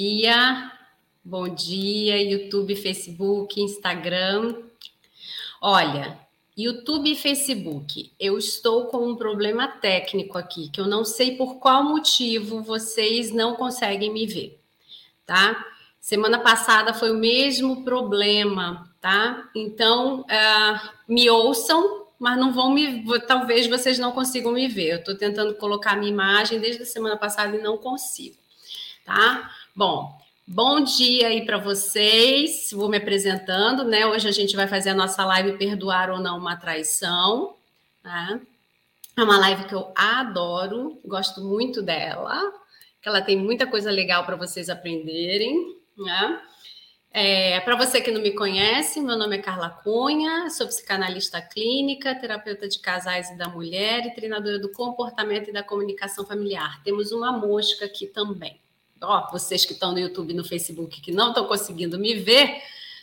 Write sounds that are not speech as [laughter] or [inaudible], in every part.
dia, bom dia, YouTube, Facebook, Instagram. Olha, YouTube e Facebook, eu estou com um problema técnico aqui, que eu não sei por qual motivo vocês não conseguem me ver, tá? Semana passada foi o mesmo problema, tá? Então, uh, me ouçam, mas não vão me. Talvez vocês não consigam me ver. Eu estou tentando colocar minha imagem desde a semana passada e não consigo, tá? Bom, bom dia aí para vocês. Vou me apresentando, né? Hoje a gente vai fazer a nossa live Perdoar ou Não uma Traição, tá? É uma live que eu adoro, gosto muito dela, que ela tem muita coisa legal para vocês aprenderem. Né? É, Para você que não me conhece, meu nome é Carla Cunha, sou psicanalista clínica, terapeuta de casais e da mulher e treinadora do comportamento e da comunicação familiar. Temos uma mosca aqui também. Ó, vocês que estão no YouTube e no Facebook que não estão conseguindo me ver,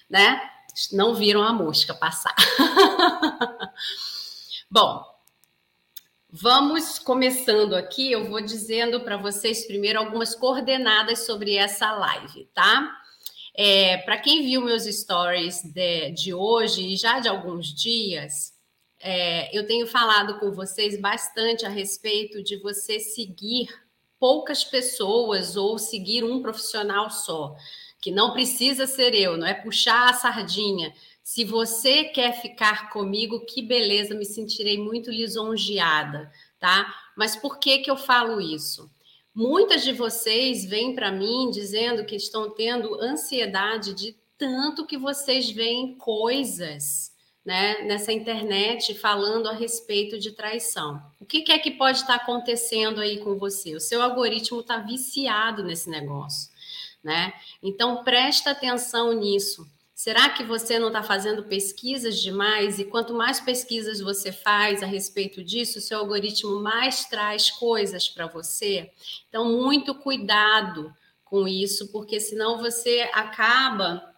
né? Não viram a mosca passar. [laughs] Bom, Vamos começando aqui, eu vou dizendo para vocês primeiro algumas coordenadas sobre essa live, tá? É, para quem viu meus stories de, de, hoje e já de alguns dias, é, eu tenho falado com vocês bastante a respeito de você seguir poucas pessoas ou seguir um profissional só, que não precisa ser eu, não é puxar a sardinha, se você quer ficar comigo, que beleza, me sentirei muito lisonjeada, tá? Mas por que que eu falo isso? Muitas de vocês vêm para mim dizendo que estão tendo ansiedade de tanto que vocês veem coisas, né, nessa internet falando a respeito de traição. O que, que é que pode estar acontecendo aí com você? O seu algoritmo está viciado nesse negócio, né? Então presta atenção nisso. Será que você não está fazendo pesquisas demais? E quanto mais pesquisas você faz a respeito disso, o seu algoritmo mais traz coisas para você. Então, muito cuidado com isso, porque senão você acaba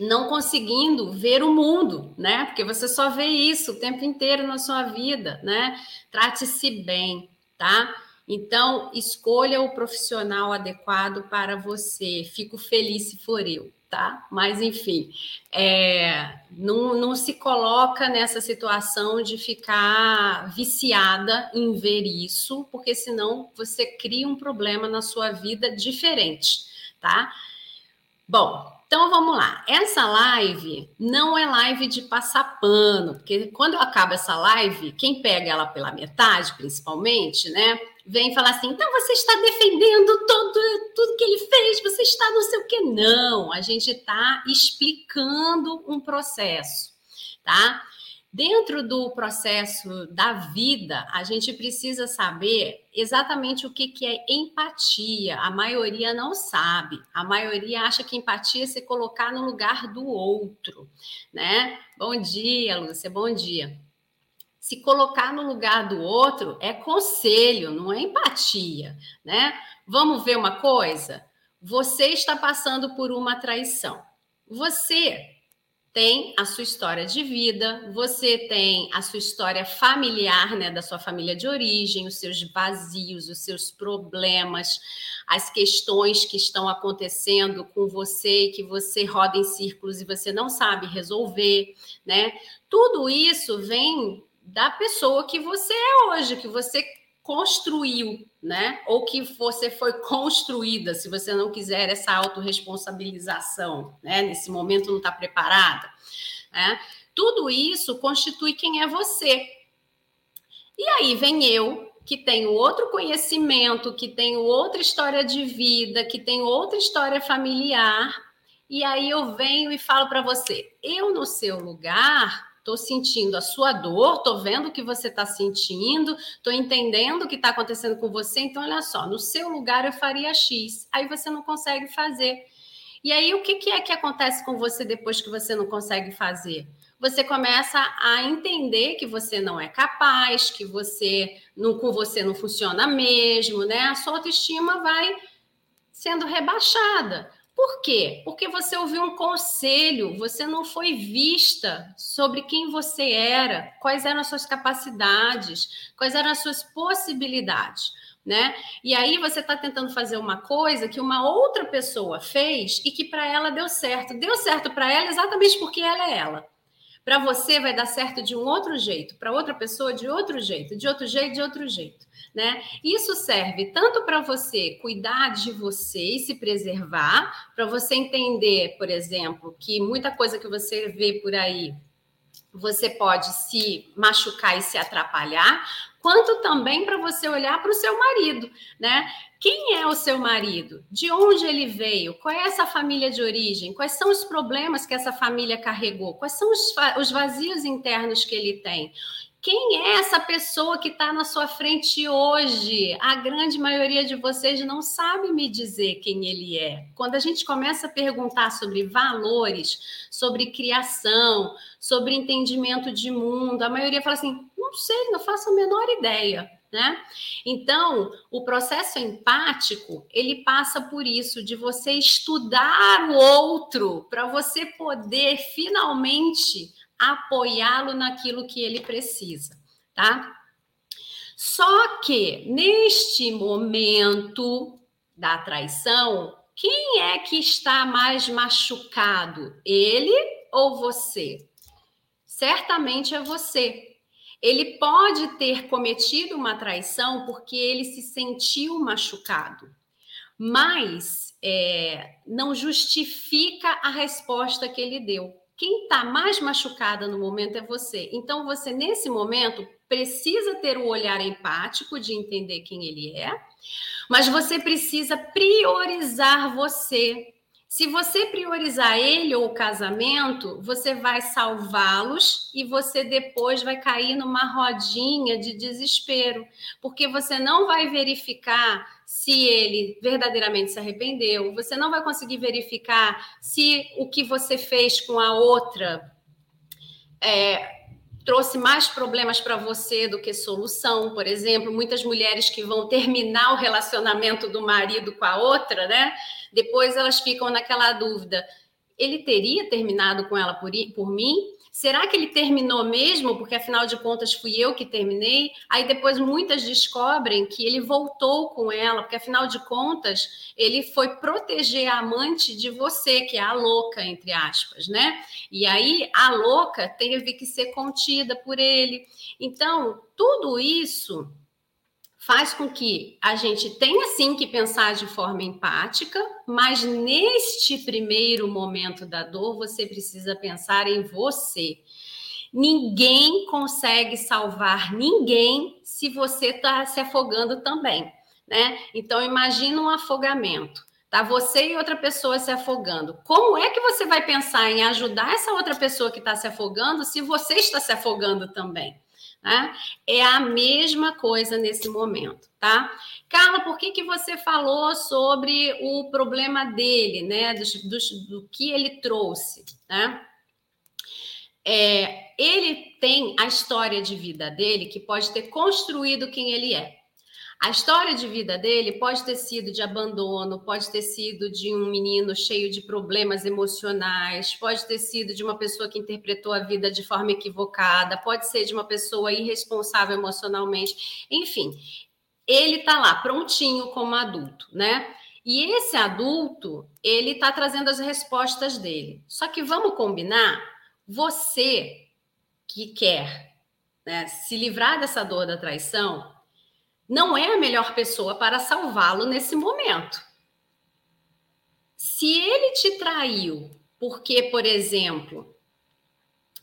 não conseguindo ver o mundo, né? Porque você só vê isso o tempo inteiro na sua vida, né? Trate-se bem, tá? Então, escolha o profissional adequado para você. Fico feliz se for eu tá? Mas, enfim, é, não, não se coloca nessa situação de ficar viciada em ver isso, porque senão você cria um problema na sua vida diferente, tá? Bom, então vamos lá. Essa live não é live de passar pano, porque quando eu acabo essa live, quem pega ela pela metade, principalmente, né? vem falar assim, então você está defendendo todo, tudo que ele fez, você está não sei o que. Não, a gente está explicando um processo, tá? Dentro do processo da vida, a gente precisa saber exatamente o que, é empatia. A maioria não sabe. A maioria acha que empatia é se colocar no lugar do outro, né? Bom dia, Lúcia, bom dia se colocar no lugar do outro é conselho, não é empatia, né? Vamos ver uma coisa? Você está passando por uma traição. Você tem a sua história de vida, você tem a sua história familiar, né, da sua família de origem, os seus vazios, os seus problemas, as questões que estão acontecendo com você e que você roda em círculos e você não sabe resolver, né? Tudo isso vem da pessoa que você é hoje, que você construiu, né? Ou que você foi construída, se você não quiser essa autorresponsabilização, né? Nesse momento não está preparada, né? Tudo isso constitui quem é você. E aí vem eu, que tenho outro conhecimento, que tenho outra história de vida, que tenho outra história familiar, e aí eu venho e falo para você, eu no seu lugar Estou sentindo a sua dor, estou vendo o que você está sentindo, estou entendendo o que está acontecendo com você. Então, olha só, no seu lugar eu faria X. Aí você não consegue fazer. E aí, o que, que é que acontece com você depois que você não consegue fazer? Você começa a entender que você não é capaz, que você não, com você não funciona mesmo, né? A sua autoestima vai sendo rebaixada. Por quê? Porque você ouviu um conselho, você não foi vista sobre quem você era, quais eram as suas capacidades, quais eram as suas possibilidades. né? E aí você está tentando fazer uma coisa que uma outra pessoa fez e que para ela deu certo. Deu certo para ela exatamente porque ela é ela. Para você vai dar certo de um outro jeito, para outra pessoa de outro jeito, de outro jeito, de outro jeito, né? Isso serve tanto para você cuidar de você e se preservar, para você entender, por exemplo, que muita coisa que você vê por aí você pode se machucar e se atrapalhar, quanto também para você olhar para o seu marido, né? Quem é o seu marido? De onde ele veio? Qual é essa família de origem? Quais são os problemas que essa família carregou? Quais são os, os vazios internos que ele tem? Quem é essa pessoa que está na sua frente hoje? A grande maioria de vocês não sabe me dizer quem ele é. Quando a gente começa a perguntar sobre valores, sobre criação, sobre entendimento de mundo, a maioria fala assim: não sei, não faço a menor ideia. Né? Então, o processo empático, ele passa por isso de você estudar o outro para você poder finalmente apoiá-lo naquilo que ele precisa, tá? Só que neste momento da traição, quem é que está mais machucado? Ele ou você? Certamente é você. Ele pode ter cometido uma traição porque ele se sentiu machucado, mas é, não justifica a resposta que ele deu. Quem está mais machucada no momento é você. Então, você, nesse momento, precisa ter o um olhar empático de entender quem ele é, mas você precisa priorizar você. Se você priorizar ele ou o casamento, você vai salvá-los e você depois vai cair numa rodinha de desespero, porque você não vai verificar se ele verdadeiramente se arrependeu, você não vai conseguir verificar se o que você fez com a outra é, trouxe mais problemas para você do que solução, por exemplo, muitas mulheres que vão terminar o relacionamento do marido com a outra, né? Depois elas ficam naquela dúvida: ele teria terminado com ela por, por mim? Será que ele terminou mesmo? Porque afinal de contas fui eu que terminei. Aí depois muitas descobrem que ele voltou com ela, porque afinal de contas ele foi proteger a amante de você, que é a louca, entre aspas, né? E aí a louca teve que ser contida por ele. Então, tudo isso faz com que a gente tenha sim que pensar de forma empática, mas neste primeiro momento da dor, você precisa pensar em você. Ninguém consegue salvar ninguém se você está se afogando também, né? Então imagina um afogamento. Tá você e outra pessoa se afogando. Como é que você vai pensar em ajudar essa outra pessoa que está se afogando se você está se afogando também? Né? É a mesma coisa nesse momento, tá? Carla, por que, que você falou sobre o problema dele, né? Do, do, do que ele trouxe, né? É, ele tem a história de vida dele que pode ter construído quem ele é. A história de vida dele pode ter sido de abandono, pode ter sido de um menino cheio de problemas emocionais, pode ter sido de uma pessoa que interpretou a vida de forma equivocada, pode ser de uma pessoa irresponsável emocionalmente. Enfim, ele está lá prontinho como adulto, né? E esse adulto, ele está trazendo as respostas dele. Só que vamos combinar, você que quer né, se livrar dessa dor da traição, não é a melhor pessoa para salvá-lo nesse momento. Se ele te traiu porque, por exemplo,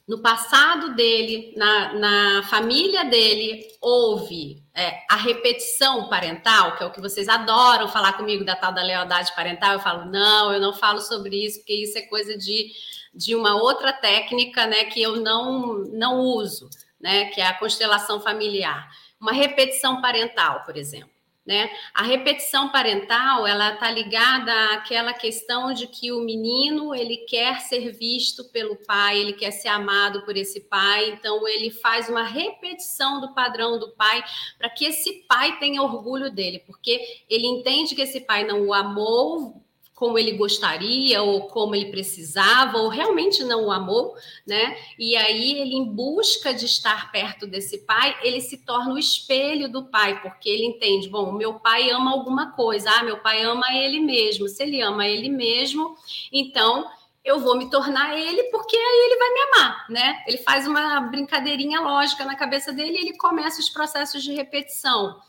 no passado dele, na, na família dele, houve é, a repetição parental, que é o que vocês adoram falar comigo da tal da lealdade parental, eu falo, não, eu não falo sobre isso, porque isso é coisa de, de uma outra técnica né, que eu não, não uso, né, que é a constelação familiar uma repetição parental, por exemplo. Né? A repetição parental ela está ligada àquela questão de que o menino ele quer ser visto pelo pai, ele quer ser amado por esse pai, então ele faz uma repetição do padrão do pai para que esse pai tenha orgulho dele, porque ele entende que esse pai não o amou como ele gostaria ou como ele precisava, ou realmente não o amou, né? E aí ele, em busca de estar perto desse pai, ele se torna o espelho do pai, porque ele entende, bom, meu pai ama alguma coisa, ah, meu pai ama ele mesmo. Se ele ama ele mesmo, então eu vou me tornar ele, porque aí ele vai me amar, né? Ele faz uma brincadeirinha lógica na cabeça dele e ele começa os processos de repetição.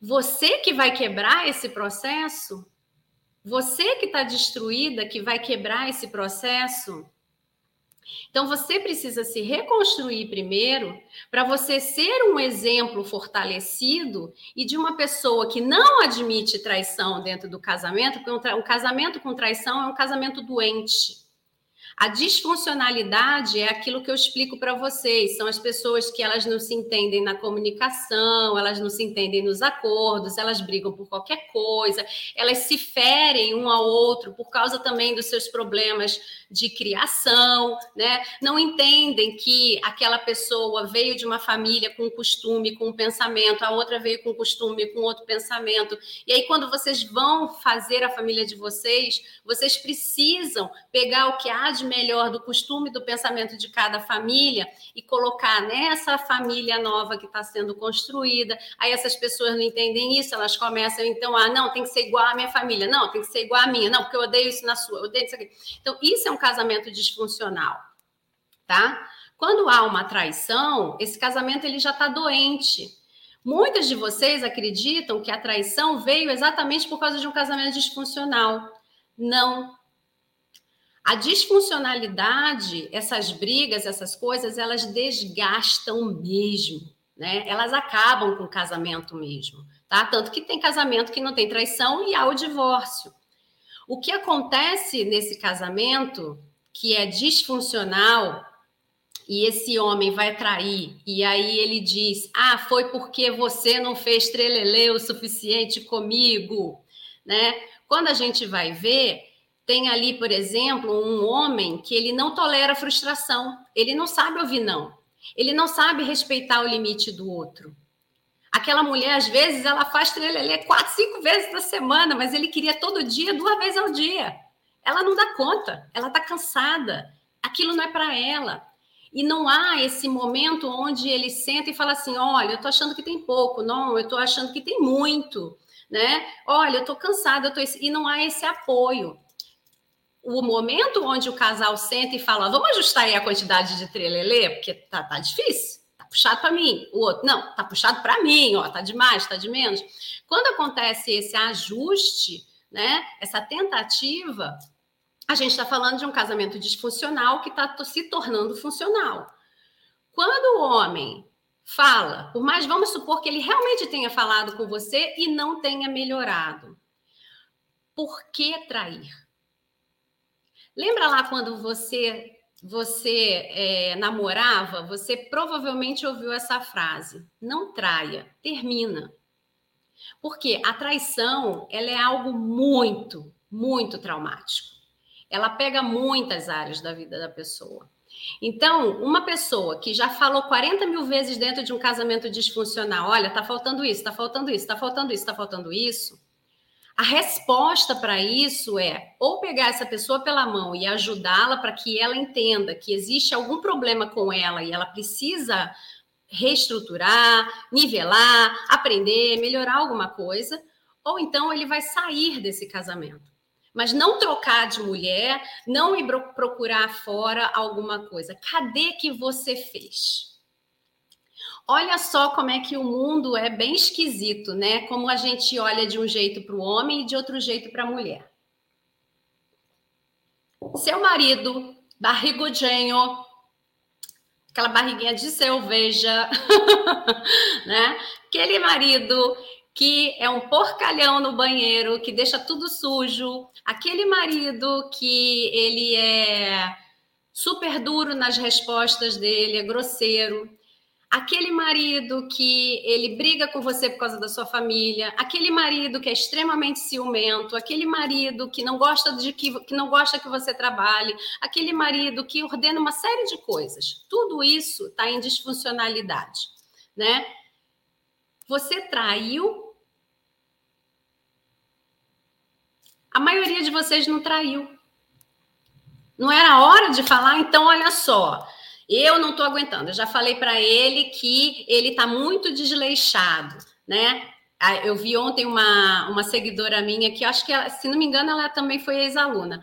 Você que vai quebrar esse processo você que está destruída, que vai quebrar esse processo. Então você precisa se reconstruir primeiro para você ser um exemplo fortalecido e de uma pessoa que não admite traição dentro do casamento, porque um, um casamento com traição é um casamento doente. A disfuncionalidade é aquilo que eu explico para vocês, são as pessoas que elas não se entendem na comunicação, elas não se entendem nos acordos, elas brigam por qualquer coisa, elas se ferem um ao outro por causa também dos seus problemas de criação, né? Não entendem que aquela pessoa veio de uma família com um costume, com um pensamento, a outra veio com um costume, com outro pensamento. E aí, quando vocês vão fazer a família de vocês, vocês precisam pegar o que há de melhor do costume, do pensamento de cada família e colocar nessa família nova que está sendo construída. Aí essas pessoas não entendem isso, elas começam então a ah, não, tem que ser igual à minha família, não, tem que ser igual à minha, não, porque eu odeio isso na sua, eu odeio isso aqui. Então, isso é um casamento disfuncional, tá? Quando há uma traição, esse casamento ele já está doente. Muitas de vocês acreditam que a traição veio exatamente por causa de um casamento disfuncional. Não. A disfuncionalidade, essas brigas, essas coisas, elas desgastam mesmo, né? Elas acabam com o casamento mesmo, tá? Tanto que tem casamento que não tem traição e há o divórcio. O que acontece nesse casamento que é disfuncional e esse homem vai trair e aí ele diz: "Ah, foi porque você não fez trelelê o suficiente comigo", né? Quando a gente vai ver, tem ali, por exemplo, um homem que ele não tolera frustração, ele não sabe ouvir não. Ele não sabe respeitar o limite do outro. Aquela mulher, às vezes, ela faz trelelê quatro, cinco vezes na semana, mas ele queria todo dia, duas vezes ao dia. Ela não dá conta, ela está cansada. Aquilo não é para ela. E não há esse momento onde ele senta e fala assim: olha, eu estou achando que tem pouco, não, eu estou achando que tem muito, né? Olha, eu estou cansada, eu tô... e não há esse apoio. O momento onde o casal senta e fala: vamos ajustar aí a quantidade de trelelê, porque tá, tá difícil puxado para mim. O outro, não, tá puxado para mim, ó, tá de mais, tá de menos. Quando acontece esse ajuste, né, essa tentativa, a gente está falando de um casamento disfuncional que está se tornando funcional. Quando o homem fala, por mais vamos supor que ele realmente tenha falado com você e não tenha melhorado, por que trair? Lembra lá quando você você é, namorava, você provavelmente ouviu essa frase: não traia, termina. Porque a traição ela é algo muito, muito traumático. Ela pega muitas áreas da vida da pessoa. Então, uma pessoa que já falou 40 mil vezes dentro de um casamento disfuncional: olha, tá faltando isso, tá faltando isso, tá faltando isso, tá faltando isso a resposta para isso é ou pegar essa pessoa pela mão e ajudá-la para que ela entenda que existe algum problema com ela e ela precisa reestruturar, nivelar, aprender, melhorar alguma coisa, ou então ele vai sair desse casamento. Mas não trocar de mulher, não ir procurar fora alguma coisa. Cadê que você fez? Olha só como é que o mundo é bem esquisito, né? Como a gente olha de um jeito para o homem e de outro jeito para a mulher. Seu marido, barrigudinho, aquela barriguinha de cerveja, [laughs] né? Aquele marido que é um porcalhão no banheiro, que deixa tudo sujo, aquele marido que ele é super duro nas respostas dele, é grosseiro, aquele marido que ele briga com você por causa da sua família, aquele marido que é extremamente ciumento, aquele marido que não gosta de que, que não gosta que você trabalhe, aquele marido que ordena uma série de coisas. Tudo isso está em disfuncionalidade, né? Você traiu A maioria de vocês não traiu. Não era hora de falar, então olha só. Eu não estou aguentando. Eu já falei para ele que ele está muito desleixado, né? Eu vi ontem uma, uma seguidora minha que acho que, se não me engano, ela também foi ex-aluna.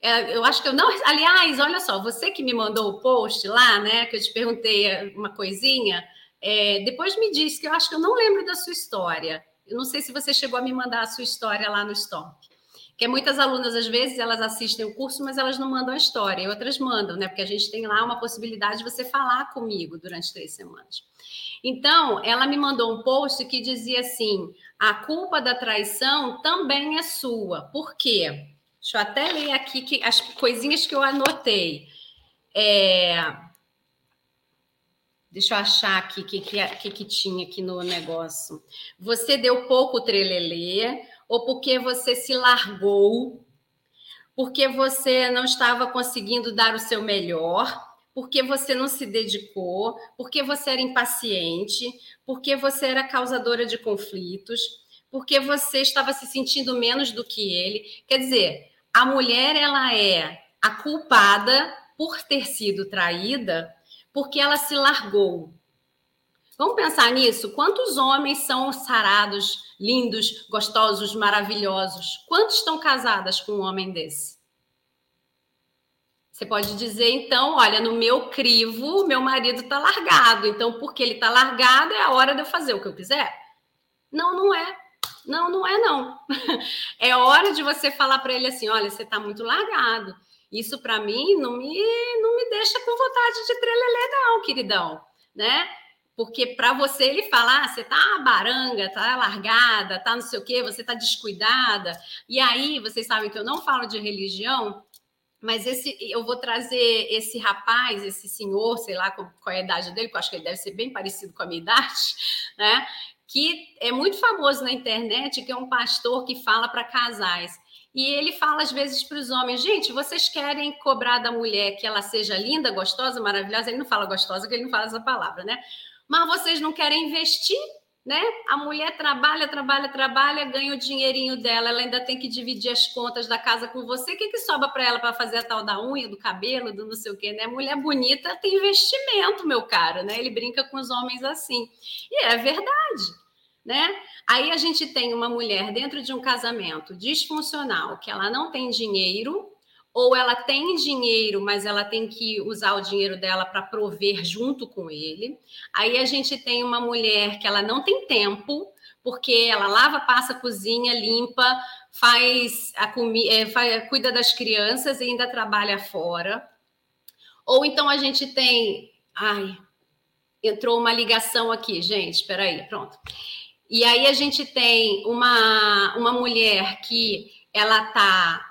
É, eu acho que eu não. Aliás, olha só, você que me mandou o post lá, né? Que eu te perguntei uma coisinha, é, depois me disse que eu acho que eu não lembro da sua história. Eu não sei se você chegou a me mandar a sua história lá no Stop. Que é muitas alunas, às vezes, elas assistem o curso, mas elas não mandam a história, e outras mandam, né? Porque a gente tem lá uma possibilidade de você falar comigo durante três semanas. Então, ela me mandou um post que dizia assim: a culpa da traição também é sua. Por quê? Deixa eu até ler aqui que, as coisinhas que eu anotei. É... Deixa eu achar aqui o que, que, que, que tinha aqui no negócio. Você deu pouco trelelê, ou porque você se largou, porque você não estava conseguindo dar o seu melhor, porque você não se dedicou, porque você era impaciente, porque você era causadora de conflitos, porque você estava se sentindo menos do que ele. Quer dizer, a mulher ela é a culpada por ter sido traída porque ela se largou. Vamos pensar nisso? Quantos homens são sarados, lindos, gostosos, maravilhosos? Quantos estão casadas com um homem desse? Você pode dizer, então, olha, no meu crivo, meu marido está largado. Então, porque ele está largado, é a hora de eu fazer o que eu quiser? Não, não é. Não, não é não. [laughs] É hora de você falar para ele assim, olha, você está muito largado. Isso para mim não me não me deixa com vontade de trelelê não, queridão, né? Porque para você ele falar, ah, você tá baranga, tá largada, tá não sei o quê, você tá descuidada. E aí, vocês sabem que eu não falo de religião, mas esse eu vou trazer esse rapaz, esse senhor, sei lá qual, qual é a idade dele, que eu acho que ele deve ser bem parecido com a minha [laughs] idade, né? que é muito famoso na internet, que é um pastor que fala para casais. E ele fala às vezes para os homens: gente, vocês querem cobrar da mulher que ela seja linda, gostosa, maravilhosa? Ele não fala gostosa, porque ele não fala essa palavra, né? Mas vocês não querem investir, né? A mulher trabalha, trabalha, trabalha, ganha o dinheirinho dela, ela ainda tem que dividir as contas da casa com você. O que, que sobra para ela para fazer a tal da unha, do cabelo, do não sei o quê, né? Mulher bonita tem investimento, meu caro, né? Ele brinca com os homens assim. E é verdade né? Aí a gente tem uma mulher dentro de um casamento disfuncional, que ela não tem dinheiro, ou ela tem dinheiro, mas ela tem que usar o dinheiro dela para prover junto com ele. Aí a gente tem uma mulher que ela não tem tempo, porque ela lava, passa, cozinha, limpa, faz a comida, é, cuida das crianças e ainda trabalha fora. Ou então a gente tem, ai, entrou uma ligação aqui, gente, espera aí, pronto. E aí a gente tem uma, uma mulher que ela tá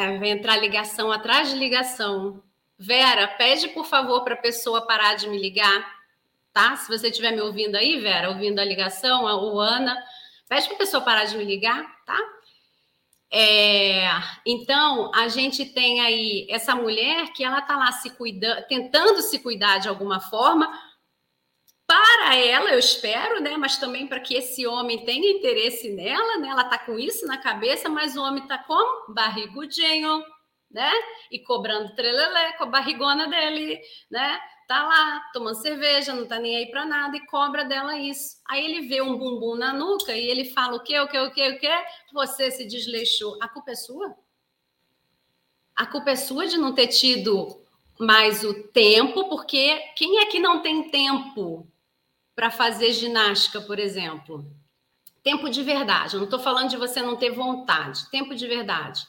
é, vai entrar ligação atrás de ligação. Vera, pede por favor para a pessoa parar de me ligar, tá? Se você estiver me ouvindo aí, Vera, ouvindo a ligação, a Ana, pede para a pessoa parar de me ligar, tá? É, então, a gente tem aí essa mulher que ela tá lá se cuidando, tentando se cuidar de alguma forma, para ela, eu espero, né? Mas também para que esse homem tenha interesse nela, né? Ela tá com isso na cabeça, mas o homem tá como? Barrigudinho, né? E cobrando trelelé com a barrigona dele, né? Tá lá tomando cerveja, não tá nem aí para nada e cobra dela isso. Aí ele vê um bumbum na nuca e ele fala o quê, o quê, o quê, o quê? Você se desleixou. A culpa é sua? A culpa é sua de não ter tido mais o tempo, porque quem é que não tem tempo para fazer ginástica, por exemplo. Tempo de verdade. Eu não estou falando de você não ter vontade. Tempo de verdade.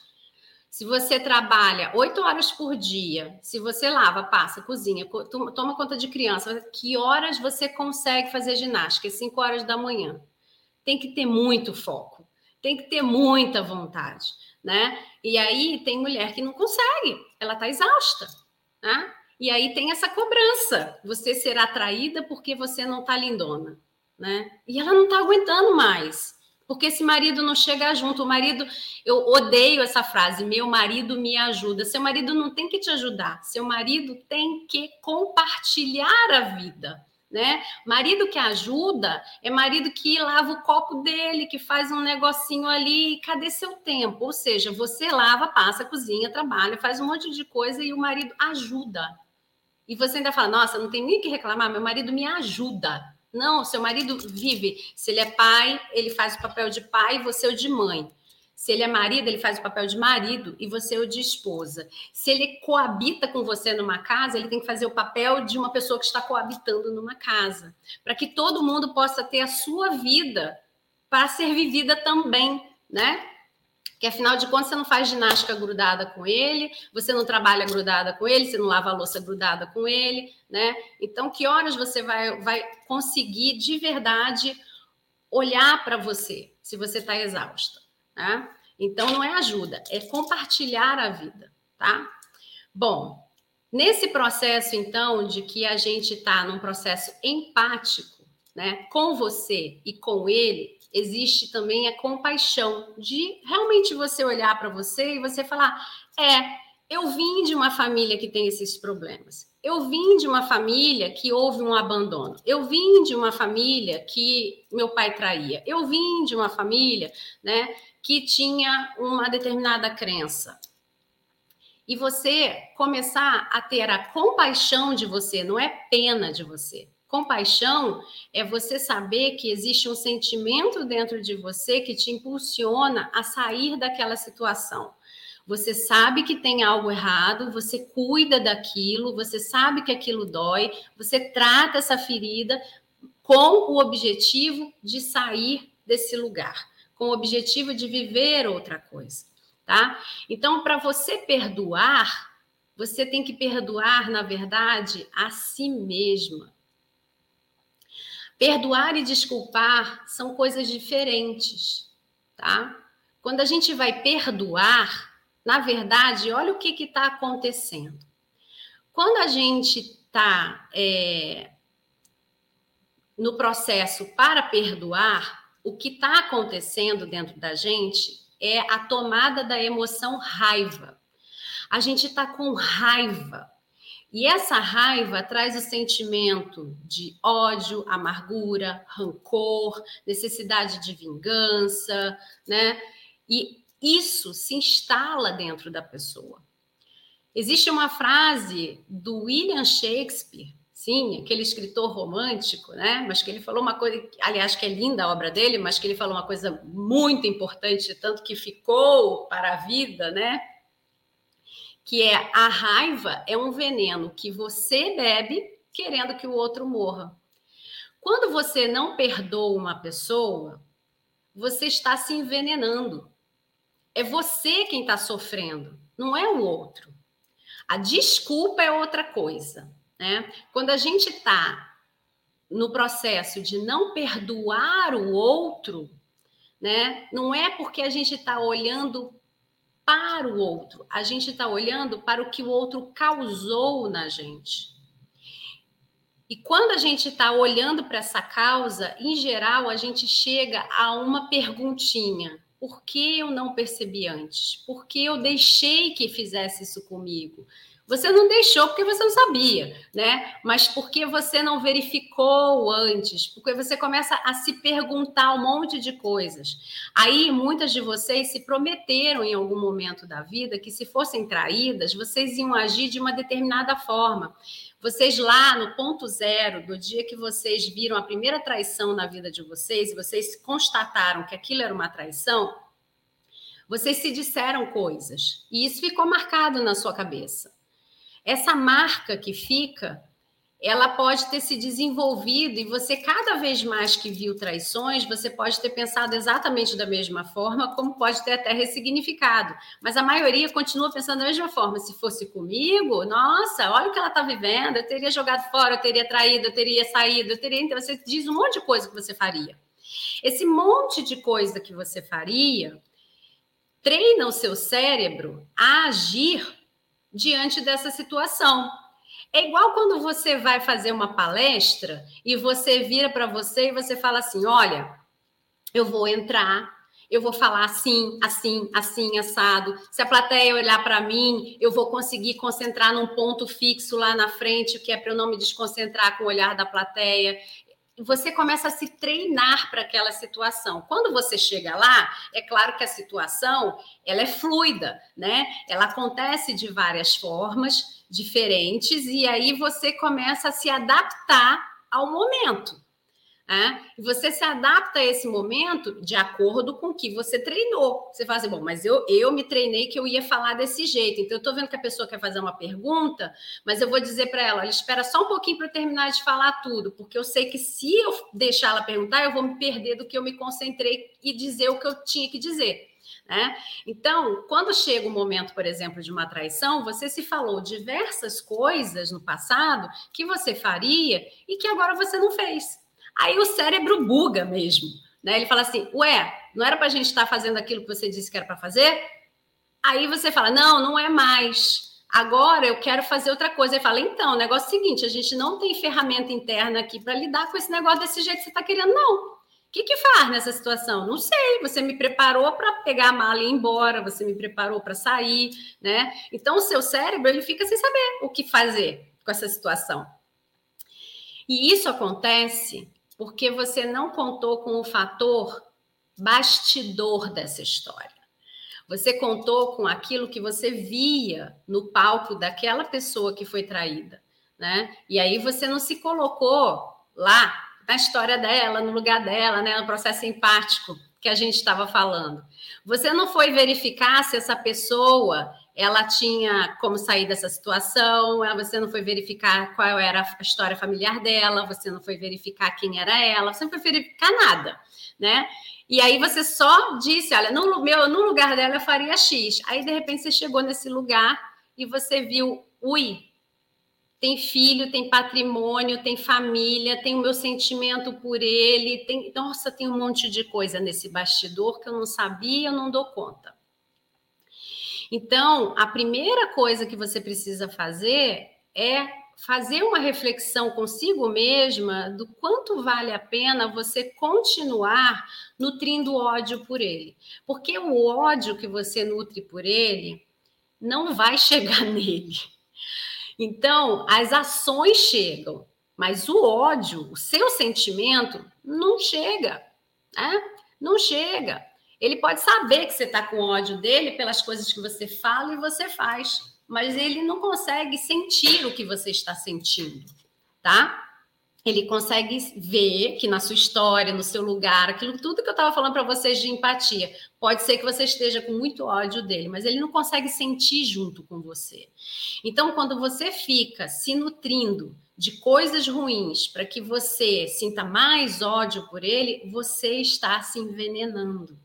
Se você trabalha oito horas por dia, se você lava, passa, cozinha, toma conta de criança, que horas você consegue fazer ginástica? Cinco horas da manhã. Tem que ter muito foco, tem que ter muita vontade, né? E aí tem mulher que não consegue, ela está exausta, né? E aí tem essa cobrança. Você será traída porque você não está lindona, né? E ela não está aguentando mais. Porque esse marido não chega junto. O marido, eu odeio essa frase, meu marido me ajuda. Seu marido não tem que te ajudar. Seu marido tem que compartilhar a vida né? Marido que ajuda é marido que lava o copo dele, que faz um negocinho ali, cadê seu tempo? Ou seja, você lava, passa, cozinha, trabalha, faz um monte de coisa e o marido ajuda. E você ainda fala: "Nossa, não tem nem que reclamar, meu marido me ajuda". Não, seu marido vive, se ele é pai, ele faz o papel de pai e você é o de mãe. Se ele é marido, ele faz o papel de marido e você é o de esposa. Se ele coabita com você numa casa, ele tem que fazer o papel de uma pessoa que está coabitando numa casa, para que todo mundo possa ter a sua vida para ser vivida também, né? Que afinal de contas você não faz ginástica grudada com ele, você não trabalha grudada com ele, você não lava a louça grudada com ele, né? Então, que horas você vai, vai conseguir de verdade olhar para você se você está exausta? Tá? Então, não é ajuda, é compartilhar a vida, tá? Bom, nesse processo, então, de que a gente está num processo empático, né, com você e com ele, existe também a compaixão de realmente você olhar para você e você falar: é, eu vim de uma família que tem esses problemas. Eu vim de uma família que houve um abandono. Eu vim de uma família que meu pai traía. Eu vim de uma família, né, que tinha uma determinada crença. E você começar a ter a compaixão de você, não é pena de você. Compaixão é você saber que existe um sentimento dentro de você que te impulsiona a sair daquela situação. Você sabe que tem algo errado, você cuida daquilo, você sabe que aquilo dói, você trata essa ferida com o objetivo de sair desse lugar com o objetivo de viver outra coisa, tá? Então, para você perdoar, você tem que perdoar, na verdade, a si mesma. Perdoar e desculpar são coisas diferentes, tá? Quando a gente vai perdoar, na verdade, olha o que está acontecendo. Quando a gente está é, no processo para perdoar, o que está acontecendo dentro da gente é a tomada da emoção raiva. A gente está com raiva. E essa raiva traz o sentimento de ódio, amargura, rancor, necessidade de vingança, né? E isso se instala dentro da pessoa. Existe uma frase do William Shakespeare Sim, aquele escritor romântico, né? Mas que ele falou uma coisa, aliás, que é linda a obra dele, mas que ele falou uma coisa muito importante, tanto que ficou para a vida, né? Que é a raiva é um veneno que você bebe querendo que o outro morra. Quando você não perdoa uma pessoa, você está se envenenando. É você quem está sofrendo, não é o outro. A desculpa é outra coisa. Né? Quando a gente está no processo de não perdoar o outro, né? não é porque a gente está olhando para o outro, a gente está olhando para o que o outro causou na gente. E quando a gente está olhando para essa causa, em geral, a gente chega a uma perguntinha: por que eu não percebi antes? Por que eu deixei que fizesse isso comigo? Você não deixou porque você não sabia, né? Mas porque você não verificou antes, porque você começa a se perguntar um monte de coisas. Aí muitas de vocês se prometeram em algum momento da vida que se fossem traídas, vocês iam agir de uma determinada forma. Vocês lá no ponto zero, do dia que vocês viram a primeira traição na vida de vocês, e vocês constataram que aquilo era uma traição, vocês se disseram coisas. E isso ficou marcado na sua cabeça. Essa marca que fica, ela pode ter se desenvolvido e você, cada vez mais que viu traições, você pode ter pensado exatamente da mesma forma, como pode ter até ressignificado. Mas a maioria continua pensando da mesma forma. Se fosse comigo, nossa, olha o que ela está vivendo, eu teria jogado fora, eu teria traído, eu teria saído, eu teria. Então, você diz um monte de coisa que você faria. Esse monte de coisa que você faria treina o seu cérebro a agir diante dessa situação. É igual quando você vai fazer uma palestra e você vira para você e você fala assim: olha, eu vou entrar eu vou falar assim, assim, assim, assado. Se a plateia olhar para mim, eu vou conseguir concentrar num ponto fixo lá na frente, que é para eu não me desconcentrar com o olhar da plateia você começa a se treinar para aquela situação. Quando você chega lá, é claro que a situação ela é fluida, né? Ela acontece de várias formas diferentes e aí você começa a se adaptar ao momento. É? E você se adapta a esse momento de acordo com o que você treinou. Você fala assim, bom, mas eu, eu me treinei que eu ia falar desse jeito. Então, eu estou vendo que a pessoa quer fazer uma pergunta, mas eu vou dizer para ela: olha, espera só um pouquinho para eu terminar de falar tudo, porque eu sei que se eu deixar ela perguntar, eu vou me perder do que eu me concentrei e dizer o que eu tinha que dizer. Né? Então, quando chega o momento, por exemplo, de uma traição, você se falou diversas coisas no passado que você faria e que agora você não fez. Aí o cérebro buga mesmo, né? Ele fala assim: ué, não era para a gente estar fazendo aquilo que você disse que era para fazer? Aí você fala: não, não é mais. Agora eu quero fazer outra coisa. Ele fala: então, o negócio é o seguinte: a gente não tem ferramenta interna aqui para lidar com esse negócio desse jeito que você está querendo, não. O que, que faz nessa situação? Não sei. Você me preparou para pegar a mala e ir embora, você me preparou para sair, né? Então, o seu cérebro ele fica sem saber o que fazer com essa situação. E isso acontece porque você não contou com o fator bastidor dessa história. Você contou com aquilo que você via no palco daquela pessoa que foi traída, né? E aí você não se colocou lá na história dela, no lugar dela, né, no processo empático que a gente estava falando. Você não foi verificar se essa pessoa ela tinha como sair dessa situação, você não foi verificar qual era a história familiar dela, você não foi verificar quem era ela, você não foi verificar nada, né? E aí você só disse, olha, no, meu, no lugar dela eu faria X. Aí, de repente, você chegou nesse lugar e você viu, ui, tem filho, tem patrimônio, tem família, tem o meu sentimento por ele, tem, nossa, tem um monte de coisa nesse bastidor que eu não sabia, eu não dou conta. Então, a primeira coisa que você precisa fazer é fazer uma reflexão consigo mesma do quanto vale a pena você continuar nutrindo ódio por ele. Porque o ódio que você nutre por ele não vai [laughs] chegar nele. Então, as ações chegam, mas o ódio, o seu sentimento, não chega. Né? Não chega. Ele pode saber que você está com ódio dele pelas coisas que você fala e você faz, mas ele não consegue sentir o que você está sentindo, tá? Ele consegue ver que na sua história, no seu lugar, aquilo tudo que eu estava falando para vocês de empatia, pode ser que você esteja com muito ódio dele, mas ele não consegue sentir junto com você. Então, quando você fica se nutrindo de coisas ruins para que você sinta mais ódio por ele, você está se envenenando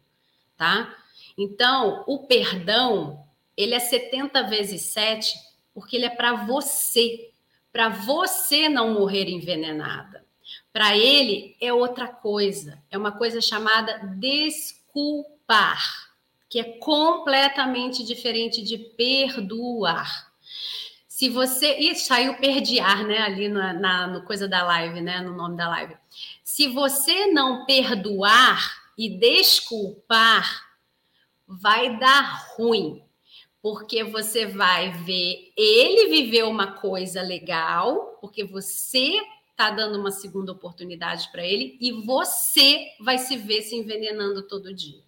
tá? Então, o perdão, ele é 70 vezes 7, porque ele é para você, para você não morrer envenenada. Para ele é outra coisa, é uma coisa chamada desculpar, que é completamente diferente de perdoar. Se você. Ih, saiu perdiar, né? Ali na, na no coisa da live, né? No nome da live. Se você não perdoar, e desculpar, vai dar ruim, porque você vai ver ele viver uma coisa legal, porque você está dando uma segunda oportunidade para ele e você vai se ver se envenenando todo dia.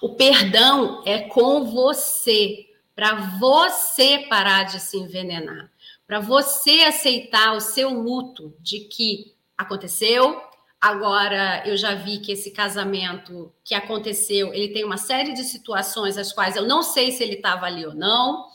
O perdão é com você, para você parar de se envenenar, para você aceitar o seu luto de que aconteceu, Agora, eu já vi que esse casamento que aconteceu, ele tem uma série de situações as quais eu não sei se ele estava ali ou não.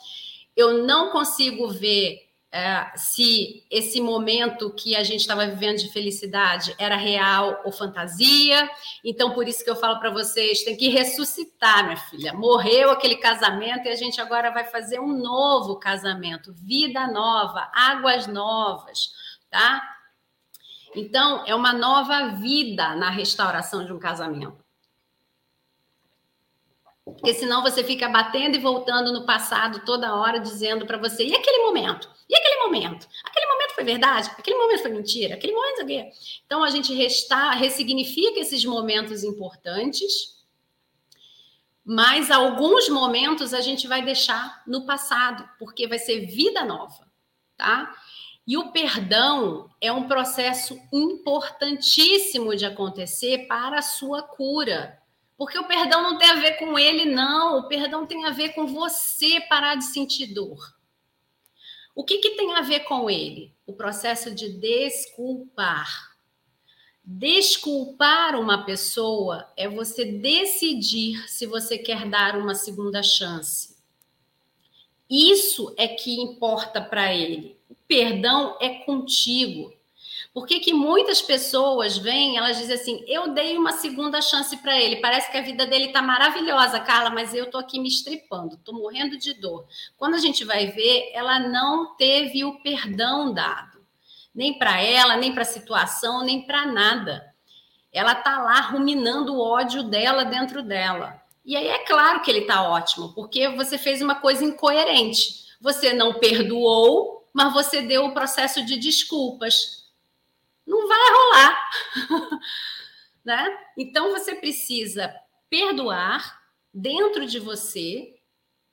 Eu não consigo ver é, se esse momento que a gente estava vivendo de felicidade era real ou fantasia. Então, por isso que eu falo para vocês, tem que ressuscitar, minha filha. Morreu aquele casamento e a gente agora vai fazer um novo casamento, vida nova, águas novas, tá? Então, é uma nova vida na restauração de um casamento. Porque senão você fica batendo e voltando no passado toda hora, dizendo para você: e aquele momento? E aquele momento? Aquele momento foi verdade, aquele momento foi mentira, aquele momento aqui. Então a gente ressignifica esses momentos importantes, mas alguns momentos a gente vai deixar no passado, porque vai ser vida nova, tá? E o perdão é um processo importantíssimo de acontecer para a sua cura. Porque o perdão não tem a ver com ele, não. O perdão tem a ver com você parar de sentir dor. O que, que tem a ver com ele? O processo de desculpar. Desculpar uma pessoa é você decidir se você quer dar uma segunda chance. Isso é que importa para ele. Perdão é contigo. Por que, que muitas pessoas vêm, elas dizem assim: eu dei uma segunda chance para ele, parece que a vida dele está maravilhosa, Carla, mas eu estou aqui me estripando, estou morrendo de dor. Quando a gente vai ver, ela não teve o perdão dado, nem para ela, nem para a situação, nem para nada. Ela está lá ruminando o ódio dela dentro dela. E aí é claro que ele está ótimo, porque você fez uma coisa incoerente. Você não perdoou, mas você deu o processo de desculpas não vai rolar. [laughs] né? Então você precisa perdoar dentro de você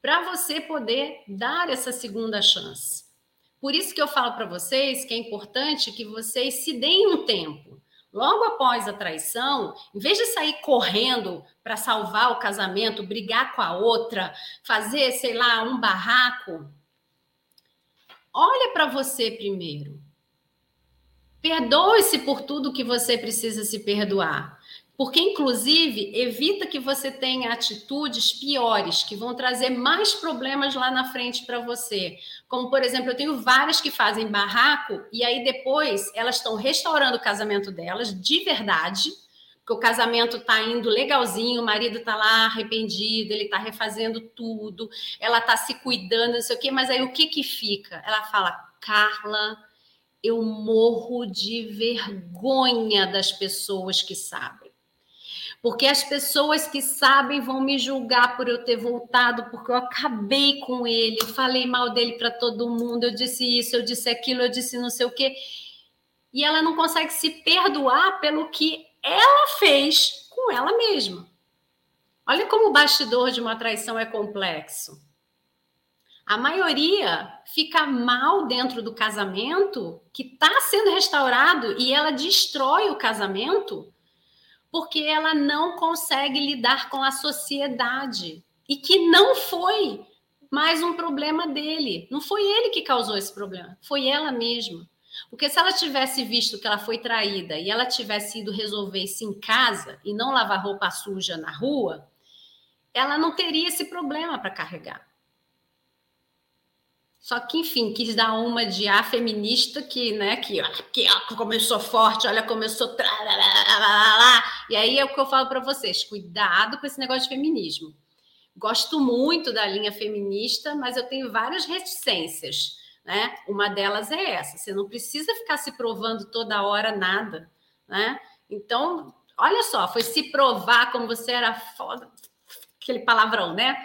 para você poder dar essa segunda chance. Por isso que eu falo para vocês que é importante que vocês se deem um tempo. Logo após a traição, em vez de sair correndo para salvar o casamento, brigar com a outra, fazer, sei lá, um barraco, olha para você primeiro. Perdoe-se por tudo que você precisa se perdoar. Porque, inclusive, evita que você tenha atitudes piores, que vão trazer mais problemas lá na frente para você. Como, por exemplo, eu tenho várias que fazem barraco e aí depois elas estão restaurando o casamento delas de verdade, porque o casamento está indo legalzinho, o marido está lá arrependido, ele está refazendo tudo, ela está se cuidando, não sei o quê, mas aí o que que fica? Ela fala, Carla eu morro de vergonha das pessoas que sabem. Porque as pessoas que sabem vão me julgar por eu ter voltado, porque eu acabei com ele, eu falei mal dele para todo mundo, eu disse isso, eu disse aquilo, eu disse não sei o quê. E ela não consegue se perdoar pelo que ela fez com ela mesma. Olha como o bastidor de uma traição é complexo. A maioria fica mal dentro do casamento que está sendo restaurado e ela destrói o casamento porque ela não consegue lidar com a sociedade e que não foi mais um problema dele. Não foi ele que causou esse problema, foi ela mesma. Porque se ela tivesse visto que ela foi traída e ela tivesse ido resolver isso em casa e não lavar roupa suja na rua, ela não teria esse problema para carregar. Só que, enfim, quis dar uma de a feminista que, né, que, que ó, começou forte, olha, começou. E aí é o que eu falo para vocês: cuidado com esse negócio de feminismo. Gosto muito da linha feminista, mas eu tenho várias reticências. Né? Uma delas é essa: você não precisa ficar se provando toda hora nada. Né? Então, olha só, foi se provar como você era foda, aquele palavrão, né?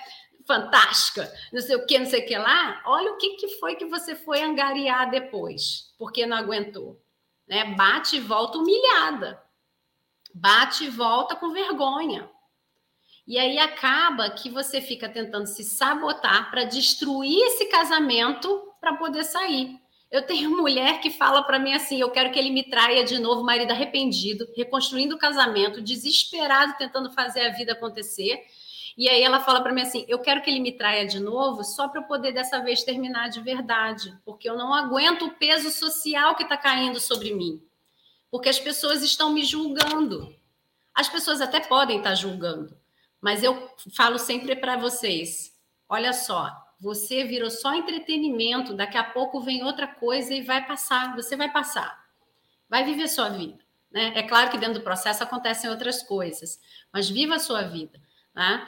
fantástica, não sei o que, não sei o que lá, olha o que, que foi que você foi angariar depois, porque não aguentou. Né? Bate e volta humilhada. Bate e volta com vergonha. E aí acaba que você fica tentando se sabotar para destruir esse casamento para poder sair. Eu tenho [laughs] mulher que fala para mim assim: eu quero que ele me traia de novo, marido arrependido, reconstruindo o casamento, desesperado, tentando fazer a vida acontecer. E aí ela fala para mim assim: eu quero que ele me traia de novo, só para eu poder dessa vez terminar de verdade, porque eu não aguento o peso social que está caindo sobre mim, porque as pessoas estão me julgando. As pessoas até podem estar tá julgando, mas eu falo sempre para vocês: olha só, você virou só entretenimento, daqui a pouco vem outra coisa e vai passar, você vai passar, vai viver sua vida. Né? É claro que dentro do processo acontecem outras coisas, mas viva a sua vida. Né?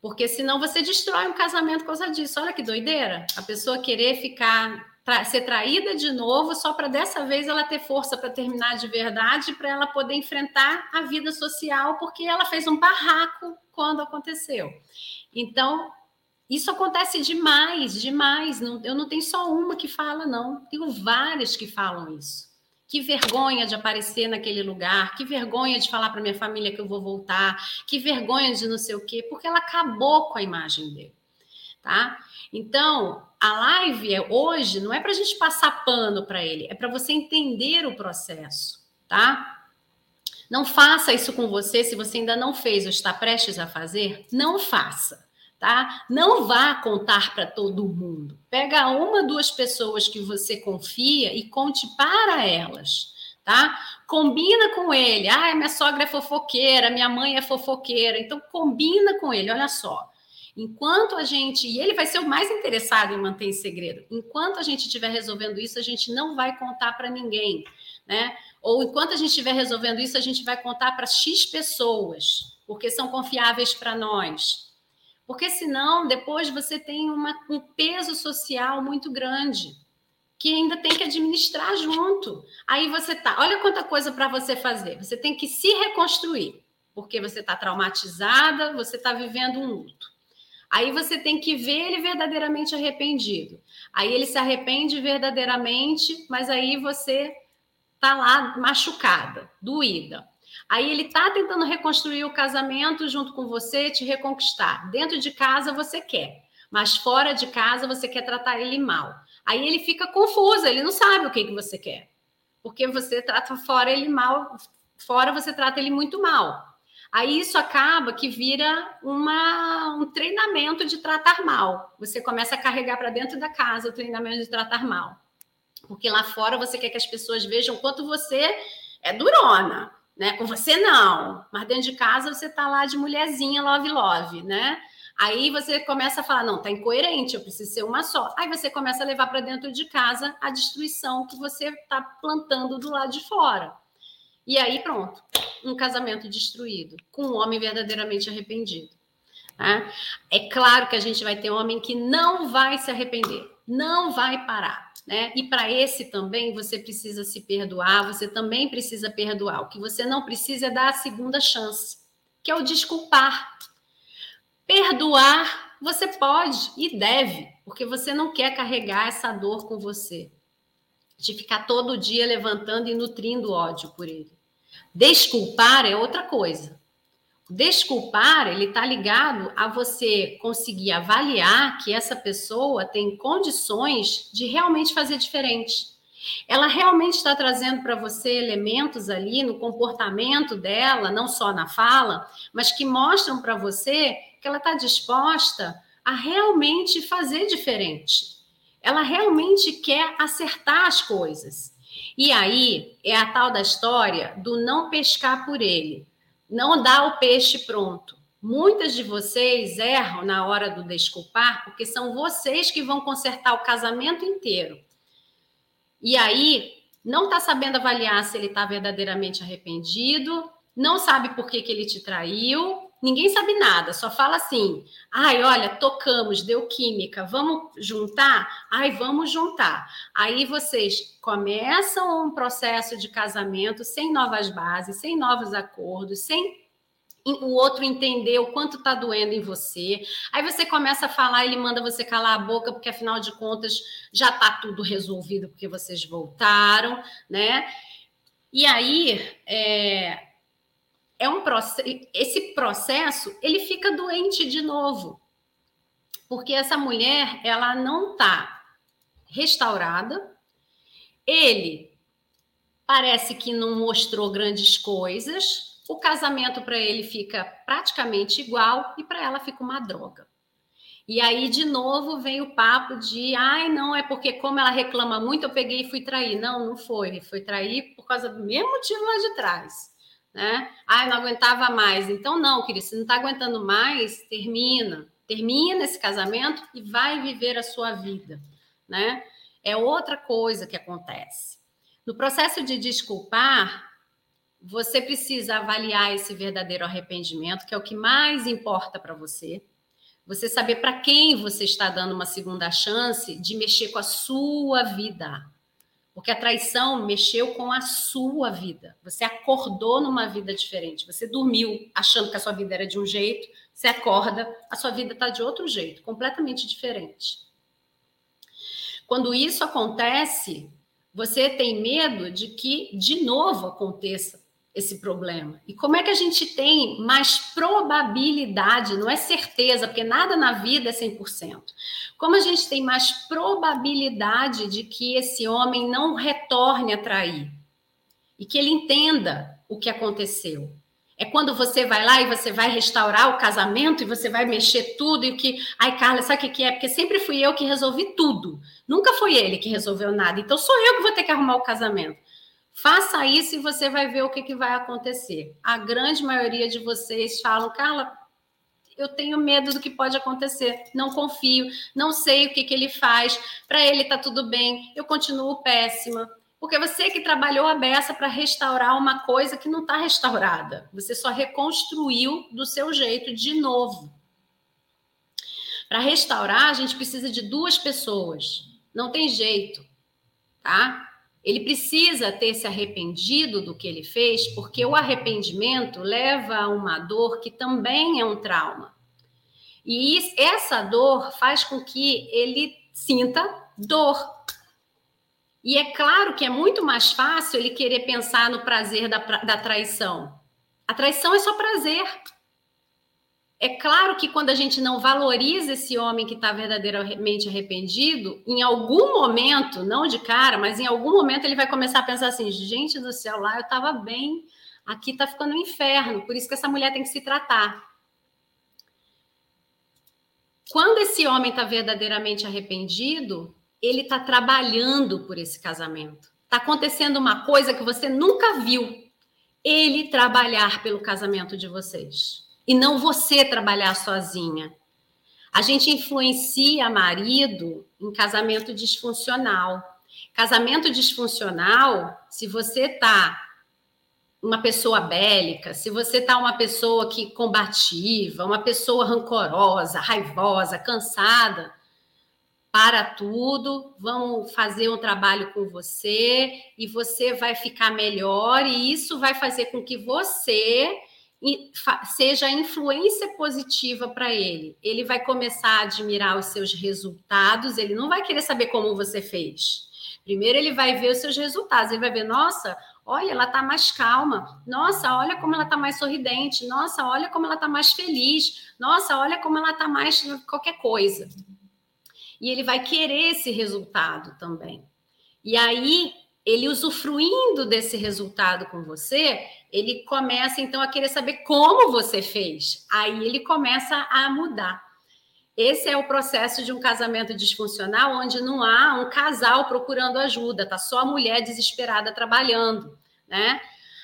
Porque senão você destrói um casamento por causa disso. Olha que doideira. A pessoa querer ficar tra ser traída de novo só para dessa vez ela ter força para terminar de verdade, para ela poder enfrentar a vida social, porque ela fez um barraco quando aconteceu. Então, isso acontece demais, demais. Não, eu não tenho só uma que fala, não. Tenho várias que falam isso. Que vergonha de aparecer naquele lugar, que vergonha de falar para minha família que eu vou voltar, que vergonha de não sei o quê, porque ela acabou com a imagem dele, tá? Então, a live é, hoje não é para a gente passar pano para ele, é para você entender o processo, tá? Não faça isso com você se você ainda não fez ou está prestes a fazer, não faça tá? Não vá contar para todo mundo. Pega uma, duas pessoas que você confia e conte para elas, tá? Combina com ele. Ah, minha sogra é fofoqueira, minha mãe é fofoqueira. Então combina com ele. Olha só. Enquanto a gente, e ele vai ser o mais interessado em manter em segredo. Enquanto a gente estiver resolvendo isso, a gente não vai contar para ninguém, né? Ou enquanto a gente estiver resolvendo isso, a gente vai contar para X pessoas, porque são confiáveis para nós. Porque senão depois você tem uma, um peso social muito grande que ainda tem que administrar junto. Aí você tá, olha quanta coisa para você fazer. Você tem que se reconstruir, porque você está traumatizada, você está vivendo um luto. Aí você tem que ver ele verdadeiramente arrependido. Aí ele se arrepende verdadeiramente, mas aí você tá lá machucada, doída. Aí ele está tentando reconstruir o casamento junto com você, te reconquistar. Dentro de casa você quer, mas fora de casa você quer tratar ele mal. Aí ele fica confuso, ele não sabe o que, que você quer. Porque você trata fora ele mal, fora você trata ele muito mal. Aí isso acaba que vira uma, um treinamento de tratar mal. Você começa a carregar para dentro da casa o treinamento de tratar mal. Porque lá fora você quer que as pessoas vejam quanto você é durona né? Com você não, mas dentro de casa você tá lá de mulherzinha love love, né? Aí você começa a falar, não, tá incoerente, eu preciso ser uma só. Aí você começa a levar para dentro de casa a destruição que você está plantando do lado de fora. E aí pronto, um casamento destruído, com um homem verdadeiramente arrependido. Né? É claro que a gente vai ter um homem que não vai se arrepender, não vai parar. Né? E para esse também você precisa se perdoar, você também precisa perdoar. O que você não precisa é dar a segunda chance, que é o desculpar. Perdoar você pode e deve, porque você não quer carregar essa dor com você, de ficar todo dia levantando e nutrindo ódio por ele. Desculpar é outra coisa. Desculpar, ele está ligado a você conseguir avaliar que essa pessoa tem condições de realmente fazer diferente. Ela realmente está trazendo para você elementos ali no comportamento dela, não só na fala, mas que mostram para você que ela está disposta a realmente fazer diferente. Ela realmente quer acertar as coisas. E aí é a tal da história do não pescar por ele não dá o peixe pronto. Muitas de vocês erram na hora do desculpar, porque são vocês que vão consertar o casamento inteiro. E aí, não está sabendo avaliar se ele está verdadeiramente arrependido, não sabe por que, que ele te traiu, ninguém sabe nada, só fala assim: ai, olha, tocamos, deu química, vamos juntar? Ai, vamos juntar. Aí vocês começam um processo de casamento sem novas bases, sem novos acordos, sem o outro entender o quanto está doendo em você. Aí você começa a falar, ele manda você calar a boca, porque afinal de contas já está tudo resolvido, porque vocês voltaram, né? E aí, é, é um processo, esse processo, ele fica doente de novo. Porque essa mulher, ela não está restaurada. Ele parece que não mostrou grandes coisas. O casamento para ele fica praticamente igual e para ela fica uma droga. E aí, de novo, vem o papo de ai, não, é porque como ela reclama muito, eu peguei e fui trair. Não, não foi. Foi trair por causa do mesmo motivo lá de trás né? Ah, eu não aguentava mais. Então, não, querido, se não está aguentando mais, termina. Termina esse casamento e vai viver a sua vida, né? É outra coisa que acontece. No processo de desculpar, você precisa avaliar esse verdadeiro arrependimento, que é o que mais importa para você. Você saber para quem você está dando uma segunda chance de mexer com a sua vida. Porque a traição mexeu com a sua vida. Você acordou numa vida diferente. Você dormiu achando que a sua vida era de um jeito, você acorda, a sua vida está de outro jeito, completamente diferente. Quando isso acontece, você tem medo de que de novo aconteça esse problema. E como é que a gente tem mais probabilidade, não é certeza, porque nada na vida é 100%. Como a gente tem mais probabilidade de que esse homem não retorne a trair e que ele entenda o que aconteceu? É quando você vai lá e você vai restaurar o casamento e você vai mexer tudo e que. Ai, Carla, sabe o que é? Porque sempre fui eu que resolvi tudo. Nunca foi ele que resolveu nada. Então sou eu que vou ter que arrumar o casamento. Faça isso e você vai ver o que, que vai acontecer. A grande maioria de vocês falam, Carla, eu tenho medo do que pode acontecer, não confio, não sei o que, que ele faz, para ele está tudo bem, eu continuo péssima. Porque você que trabalhou a beça para restaurar uma coisa que não está restaurada, você só reconstruiu do seu jeito de novo. Para restaurar, a gente precisa de duas pessoas, não tem jeito, tá? Ele precisa ter se arrependido do que ele fez, porque o arrependimento leva a uma dor que também é um trauma. E essa dor faz com que ele sinta dor. E é claro que é muito mais fácil ele querer pensar no prazer da, da traição. A traição é só prazer. É claro que quando a gente não valoriza esse homem que está verdadeiramente arrependido, em algum momento, não de cara, mas em algum momento ele vai começar a pensar assim: gente do céu, lá eu estava bem, aqui está ficando um inferno, por isso que essa mulher tem que se tratar. Quando esse homem está verdadeiramente arrependido, ele está trabalhando por esse casamento. Está acontecendo uma coisa que você nunca viu. Ele trabalhar pelo casamento de vocês e não você trabalhar sozinha. A gente influencia marido em casamento disfuncional. Casamento disfuncional, se você tá uma pessoa bélica, se você tá uma pessoa que combativa, uma pessoa rancorosa, raivosa, cansada, para tudo, vamos fazer um trabalho com você e você vai ficar melhor e isso vai fazer com que você seja influência positiva para ele. Ele vai começar a admirar os seus resultados, ele não vai querer saber como você fez. Primeiro ele vai ver os seus resultados, ele vai ver, nossa, olha, ela está mais calma, nossa, olha como ela está mais sorridente, nossa, olha como ela está mais feliz, nossa, olha como ela está mais qualquer coisa. E ele vai querer esse resultado também. E aí, ele usufruindo desse resultado com você, ele começa então a querer saber como você fez. Aí ele começa a mudar. Esse é o processo de um casamento disfuncional, onde não há um casal procurando ajuda, tá só a mulher desesperada trabalhando, né?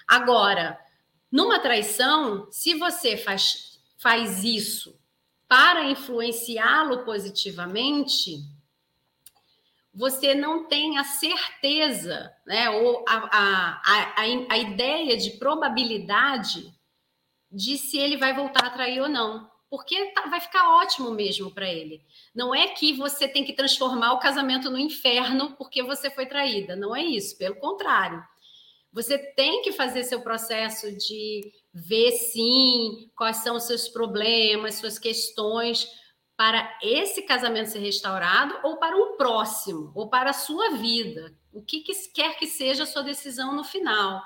Agora, numa traição, se você faz, faz isso para influenciá-lo positivamente, você não tem a certeza, né, ou a, a, a, a, ideia de probabilidade de se ele vai voltar a trair ou não. Porque tá, vai ficar ótimo mesmo para ele. Não é que você tem que transformar o casamento no inferno porque você foi traída. Não é isso, pelo contrário. Você tem que fazer seu processo de ver sim quais são os seus problemas, suas questões, para esse casamento ser restaurado ou para um próximo, ou para a sua vida, o que, que quer que seja a sua decisão no final.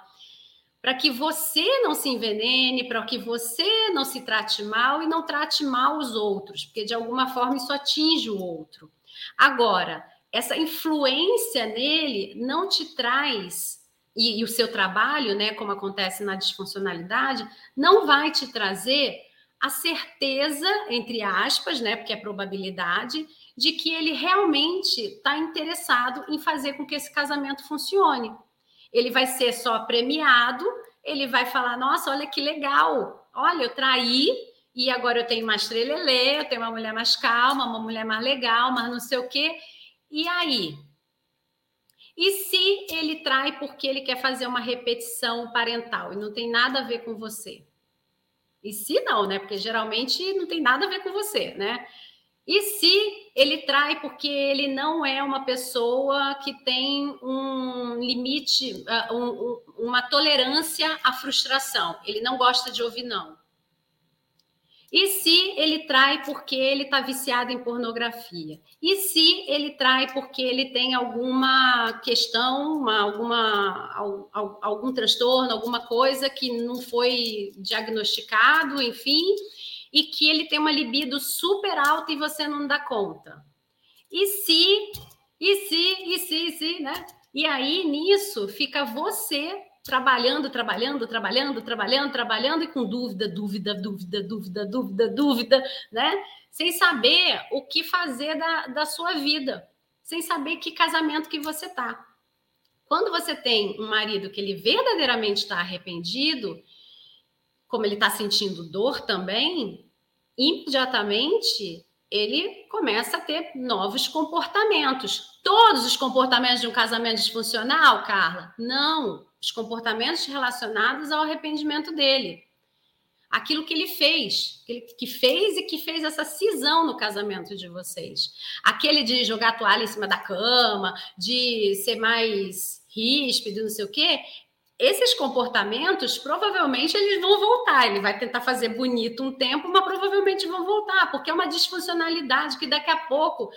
Para que você não se envenene, para que você não se trate mal e não trate mal os outros, porque de alguma forma isso atinge o outro. Agora, essa influência nele não te traz e, e, o seu trabalho, né, como acontece na disfuncionalidade, não vai te trazer a certeza, entre aspas, né, porque é probabilidade, de que ele realmente está interessado em fazer com que esse casamento funcione. Ele vai ser só premiado, ele vai falar: nossa, olha que legal, olha, eu traí e agora eu tenho mais trelelê, eu tenho uma mulher mais calma, uma mulher mais legal, mas não sei o quê. E aí? E se ele trai porque ele quer fazer uma repetição parental e não tem nada a ver com você? E se não, né? Porque geralmente não tem nada a ver com você, né? E se ele trai porque ele não é uma pessoa que tem um limite, um, uma tolerância à frustração. Ele não gosta de ouvir não. E se ele trai porque ele está viciado em pornografia? E se ele trai porque ele tem alguma questão, uma, alguma, algum, transtorno, alguma coisa que não foi diagnosticado, enfim, e que ele tem uma libido super alta e você não dá conta? E se, e se, e se, e se, né? E aí, nisso, fica você trabalhando, trabalhando, trabalhando, trabalhando, trabalhando e com dúvida, dúvida, dúvida, dúvida, dúvida, dúvida, né? Sem saber o que fazer da, da sua vida, sem saber que casamento que você tá. Quando você tem um marido que ele verdadeiramente está arrependido, como ele está sentindo dor também, imediatamente ele começa a ter novos comportamentos. Todos os comportamentos de um casamento disfuncional, Carla? Não os comportamentos relacionados ao arrependimento dele. Aquilo que ele fez, que, fez e que fez essa cisão no casamento de vocês. Aquele de jogar toalha em cima da cama, de ser mais ríspido, não sei o quê. Esses comportamentos, provavelmente, eles vão voltar. Ele vai tentar fazer bonito um tempo, mas provavelmente vão voltar, porque é uma disfuncionalidade que daqui a pouco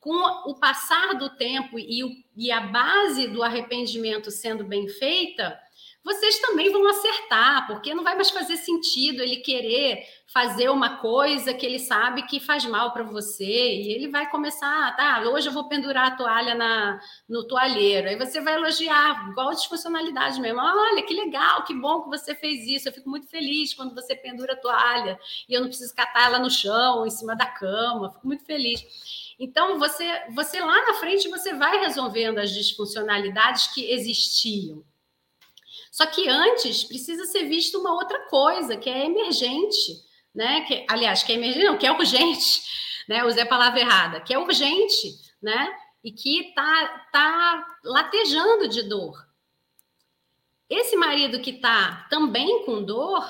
com o passar do tempo e, o, e, a base do arrependimento sendo bem feita, vocês também vão acertar, porque não vai mais fazer sentido ele querer fazer uma coisa que ele sabe que faz mal para você, e ele vai começar, tá, hoje eu vou pendurar a toalha na, no toalheiro, aí você vai elogiar, igual disfuncionalidade mesmo, olha, que legal, que bom que você fez isso, eu fico muito feliz quando você pendura a toalha, e eu não preciso catar ela no chão, em cima da cama, fico muito feliz. Então, você, você lá na frente, você vai resolvendo as disfuncionalidades que existiam. Só que antes precisa ser visto uma outra coisa, que é emergente, né? Que, aliás, que é emergente, não, que é urgente, [laughs] né? Usei a palavra errada, que é urgente, né? E que tá, tá latejando de dor. Esse marido que tá também com dor,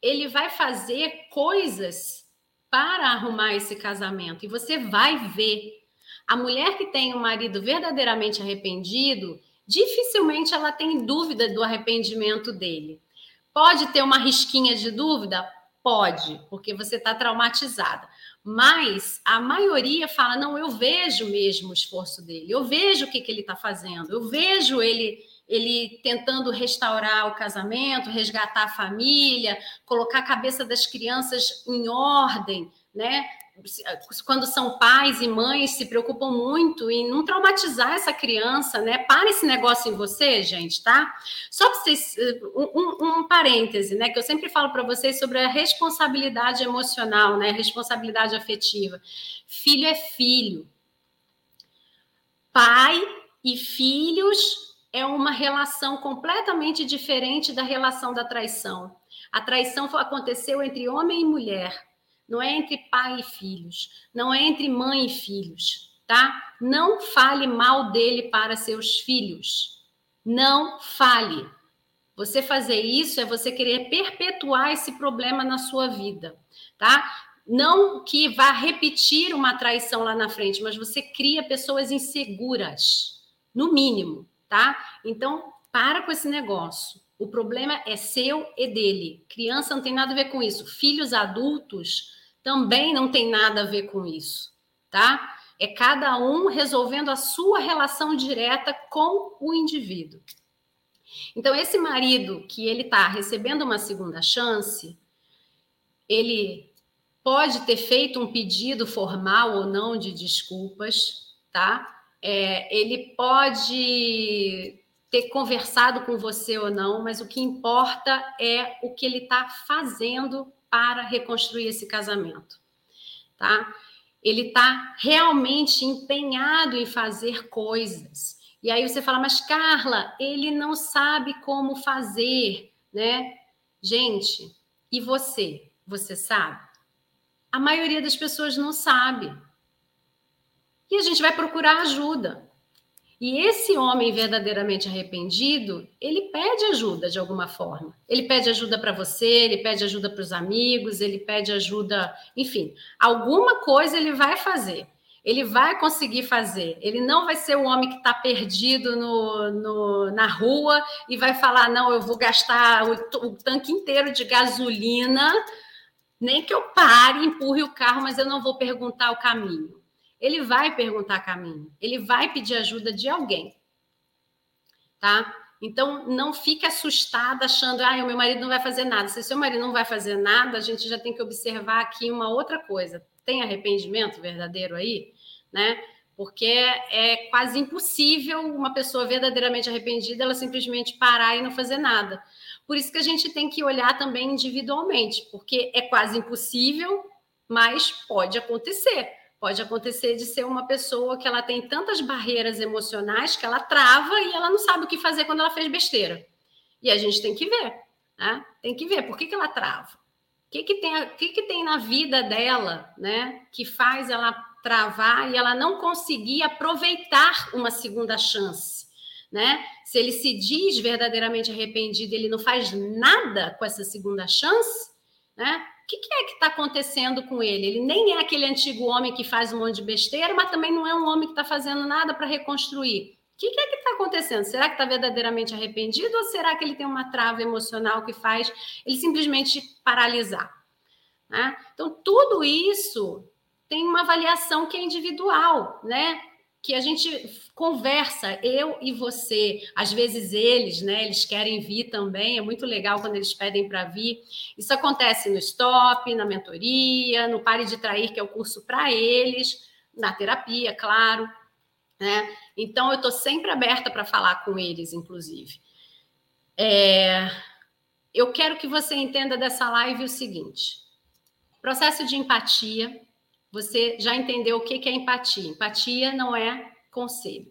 ele vai fazer coisas para arrumar esse casamento. E você vai ver. A mulher que tem um marido verdadeiramente arrependido, dificilmente ela tem dúvida do arrependimento dele. Pode ter uma risquinha de dúvida? Pode, porque você está traumatizada. Mas a maioria fala: não, eu vejo mesmo o esforço dele, eu vejo o que, que ele está fazendo, eu vejo ele ele tentando restaurar o casamento, resgatar a família, colocar a cabeça das crianças em ordem, né? Quando são pais e mães se preocupam muito em não traumatizar essa criança, né? Para esse negócio em você, gente, tá? Só vocês, um, um, um, parêntese, né? Que eu sempre falo para vocês sobre a responsabilidade emocional, né? Responsabilidade afetiva. Filho é filho. Pai e filhos é uma relação completamente diferente da relação da traição. A traição aconteceu entre homem e mulher, não é entre pai e filhos, não é entre mãe e filhos, tá? Não fale mal dele para seus filhos. Não fale. Você fazer isso é você querer perpetuar esse problema na sua vida, tá? Não que vá repetir uma traição lá na frente, mas você cria pessoas inseguras, no mínimo tá? Então, para com esse negócio. O problema é seu e dele. Criança não tem nada a ver com isso. Filhos adultos também não tem nada a ver com isso, tá? É cada um resolvendo a sua relação direta com o indivíduo. Então, esse marido que ele está recebendo uma segunda chance, ele pode ter feito um pedido formal ou não de desculpas, tá? É, ele pode ter conversado com você ou não, mas o que importa é o que ele está fazendo para reconstruir esse casamento, tá? Ele está realmente empenhado em fazer coisas. E aí você fala, mas Carla, ele não sabe como fazer, né? Gente, e você? Você sabe? A maioria das pessoas não sabe e a gente vai procurar ajuda. E esse homem verdadeiramente arrependido, ele pede ajuda de alguma forma. Ele pede ajuda para você, ele pede ajuda para os amigos, ele pede ajuda, enfim, alguma coisa ele vai fazer. ele vai conseguir fazer. Ele não vai ser o homem que está perdido no, no, na rua e vai falar: não, eu vou gastar o, o tanque inteiro de gasolina, nem que eu pare, empurre o carro, mas eu não vou perguntar o caminho. Ele vai perguntar caminho, ele vai pedir ajuda de alguém. Tá? Então, não fique assustada achando, ah, o meu marido não vai fazer nada. Se seu marido não vai fazer nada, a gente já tem que observar aqui uma outra coisa. Tem arrependimento verdadeiro aí? né? Porque é quase impossível uma pessoa verdadeiramente arrependida ela simplesmente parar e não fazer nada. Por isso que a gente tem que olhar também individualmente, porque é quase impossível, mas pode acontecer. Pode acontecer de ser uma pessoa que ela tem tantas barreiras emocionais que ela trava e ela não sabe o que fazer quando ela fez besteira. E a gente tem que ver, né? Tem que ver por que, que ela trava. O que, que, tem, o que, que tem na vida dela, né? Que faz ela travar e ela não conseguir aproveitar uma segunda chance, né? Se ele se diz verdadeiramente arrependido, ele não faz nada com essa segunda chance, né? O que, que é que está acontecendo com ele? Ele nem é aquele antigo homem que faz um monte de besteira, mas também não é um homem que está fazendo nada para reconstruir. O que, que, é que está acontecendo? Será que está verdadeiramente arrependido ou será que ele tem uma trava emocional que faz ele simplesmente paralisar? Né? Então, tudo isso tem uma avaliação que é individual, né? Que a gente conversa, eu e você, às vezes eles, né? Eles querem vir também, é muito legal quando eles pedem para vir. Isso acontece no Stop, na mentoria, no Pare de Trair, que é o curso para eles, na terapia, claro. Né? Então, eu estou sempre aberta para falar com eles, inclusive. É... Eu quero que você entenda dessa live o seguinte: processo de empatia você já entendeu o que é empatia. Empatia não é conselho.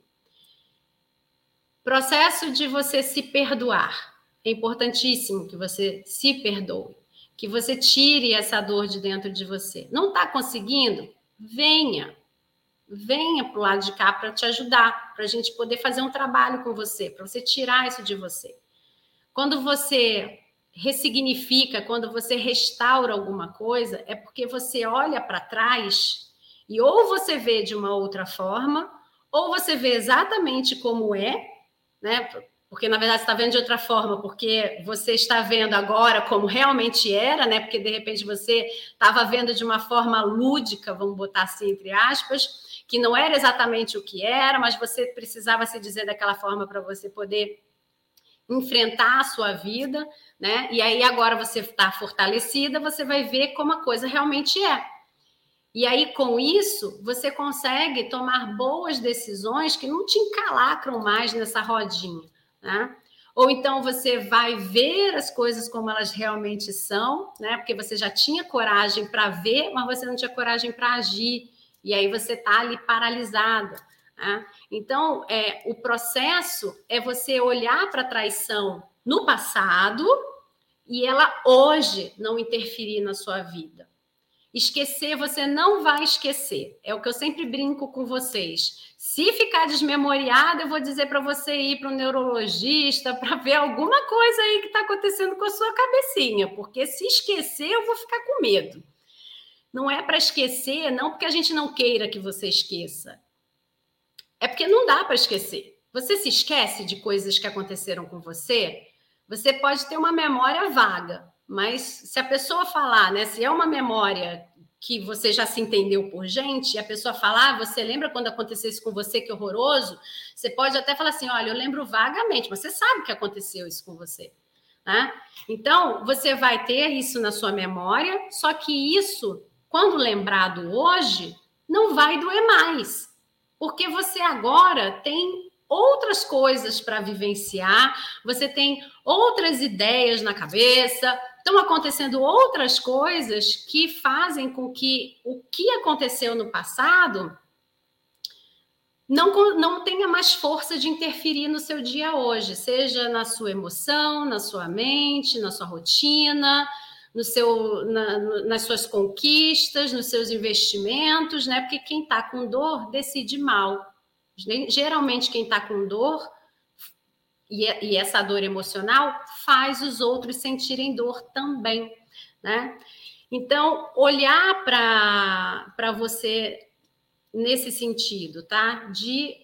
Processo de você se perdoar. É importantíssimo que você se perdoe, que você tire essa dor de dentro de você. Não está conseguindo? Venha. Venha para o lado de cá para te ajudar, para a gente poder fazer um trabalho com você, para você tirar isso de você. Quando você ressignifica, quando você restaura alguma coisa, é porque você olha para trás e ou você vê de uma outra forma, ou você vê exatamente como é, né? Porque na verdade você está vendo de outra forma, porque você está vendo agora como realmente era, né? Porque de repente você estava vendo de uma forma lúdica, vamos botar assim entre aspas, que não era exatamente o que era, mas você precisava se dizer daquela forma para você poder enfrentar a sua vida né? E aí agora você está fortalecida, você vai ver como a coisa realmente é. E aí, com isso, você consegue tomar boas decisões que não te encalacram mais nessa rodinha. Né? Ou então você vai ver as coisas como elas realmente são, né? Porque você já tinha coragem para ver, mas você não tinha coragem para agir. E aí você está ali paralisada. Né? Então, é, o processo é você olhar para a traição no passado e ela hoje não interferir na sua vida. Esquecer, você não vai esquecer. É o que eu sempre brinco com vocês. Se ficar desmemoriado, eu vou dizer para você ir para um neurologista para ver alguma coisa aí que está acontecendo com a sua cabecinha, porque se esquecer, eu vou ficar com medo. Não é para esquecer, não porque a gente não queira que você esqueça. É porque não dá para esquecer. Você se esquece de coisas que aconteceram com você? Você pode ter uma memória vaga, mas se a pessoa falar, né, se é uma memória que você já se entendeu por gente, e a pessoa falar, ah, você lembra quando aconteceu isso com você, que horroroso? Você pode até falar assim, olha, eu lembro vagamente, mas você sabe que aconteceu isso com você. Né? Então, você vai ter isso na sua memória, só que isso, quando lembrado hoje, não vai doer mais, porque você agora tem outras coisas para vivenciar, você tem outras ideias na cabeça, estão acontecendo outras coisas que fazem com que o que aconteceu no passado não, não tenha mais força de interferir no seu dia hoje, seja na sua emoção, na sua mente, na sua rotina, no seu, na, nas suas conquistas, nos seus investimentos, né? Porque quem está com dor decide mal. Geralmente, quem está com dor e, e, essa dor emocional faz os outros sentirem dor também, né? Então, olhar para você nesse sentido, tá? De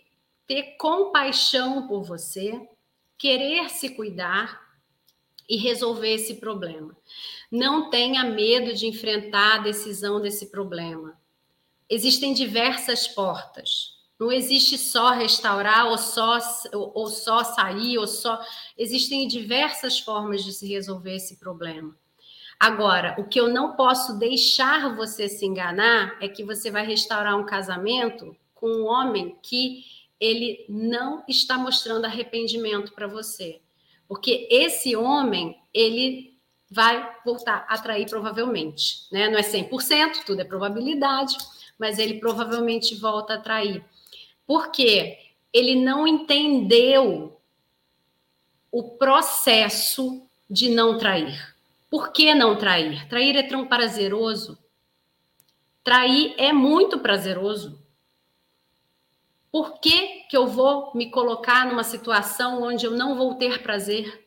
ter compaixão por você, querer se cuidar e resolver esse problema. Não tenha medo de enfrentar a decisão desse problema. Existem diversas portas. Não existe só restaurar ou só, ou, só sair, ou só. Existem diversas formas de se resolver esse problema. Agora, o que eu não posso deixar você se enganar é que você vai restaurar um casamento com um homem que ele não está mostrando arrependimento para você. Porque esse homem, ele vai voltar a atrair provavelmente, né? Não é 100%, tudo é probabilidade, mas ele provavelmente volta a atrair. Porque ele não entendeu o processo de não trair. Por que não trair? Trair é tão prazeroso. Trair é muito prazeroso. Por que, que eu vou me colocar numa situação onde eu não vou ter prazer?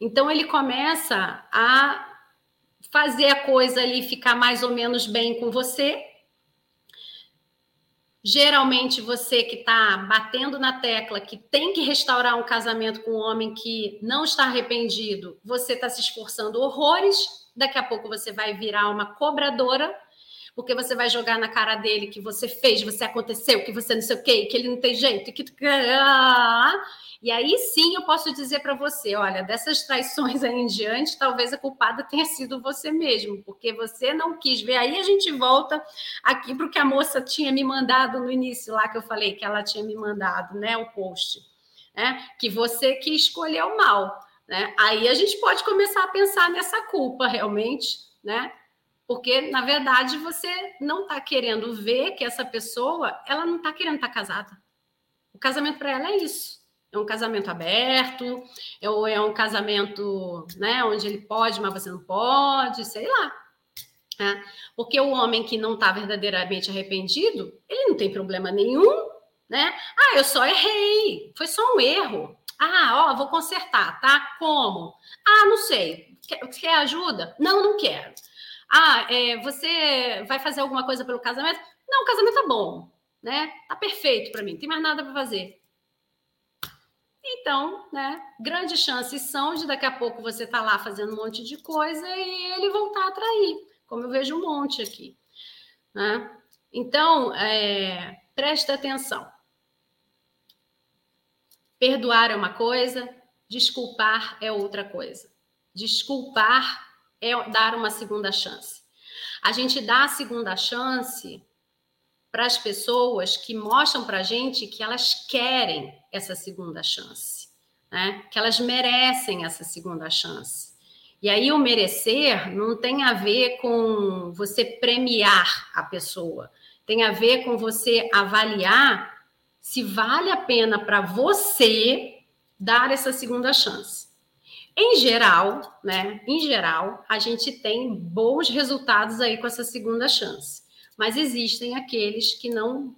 Então ele começa a fazer a coisa ali ficar mais ou menos bem com você. Geralmente você que está batendo na tecla que tem que restaurar um casamento com um homem que não está arrependido, você está se esforçando horrores. Daqui a pouco você vai virar uma cobradora porque você vai jogar na cara dele que você fez, você aconteceu, que você não sei o quê, que ele não tem jeito, que e aí sim eu posso dizer para você, olha, dessas traições aí em diante, talvez a culpada tenha sido você mesmo, porque você não quis ver. Aí a gente volta aqui para o que a moça tinha me mandado no início lá que eu falei que ela tinha me mandado, né, o post, né, que você que escolheu mal, né? Aí a gente pode começar a pensar nessa culpa realmente, né? Porque, na verdade, você não está querendo ver que essa pessoa, ela não está querendo estar tá casada. O casamento para ela é isso. É um casamento aberto, ou é um casamento né, onde ele pode, mas você não pode, sei lá. Né? Porque o homem que não está verdadeiramente arrependido, ele não tem problema nenhum, né? Ah, eu só errei, foi só um erro. Ah, ó, vou consertar, tá? Como? Ah, não sei. Quer, quer ajuda? Não, não quero. Ah, é, você vai fazer alguma coisa pelo casamento? Não, o casamento tá bom, né? Tá perfeito para mim, não tem mais nada para fazer. Então, né, grandes chances são de daqui a pouco você tá lá fazendo um monte de coisa e ele voltar a atrair, como eu vejo um monte aqui. Né? Então, é, preste atenção. Perdoar é uma coisa, desculpar é outra coisa. Desculpar é dar uma segunda chance. A gente dá a segunda chance para as pessoas que mostram para a gente que elas querem essa segunda chance, né? que elas merecem essa segunda chance. E aí o merecer não tem a ver com você premiar a pessoa, tem a ver com você avaliar se vale a pena para você dar essa segunda chance. Em geral, né? Em geral, a gente tem bons resultados aí com essa segunda chance. Mas existem aqueles que não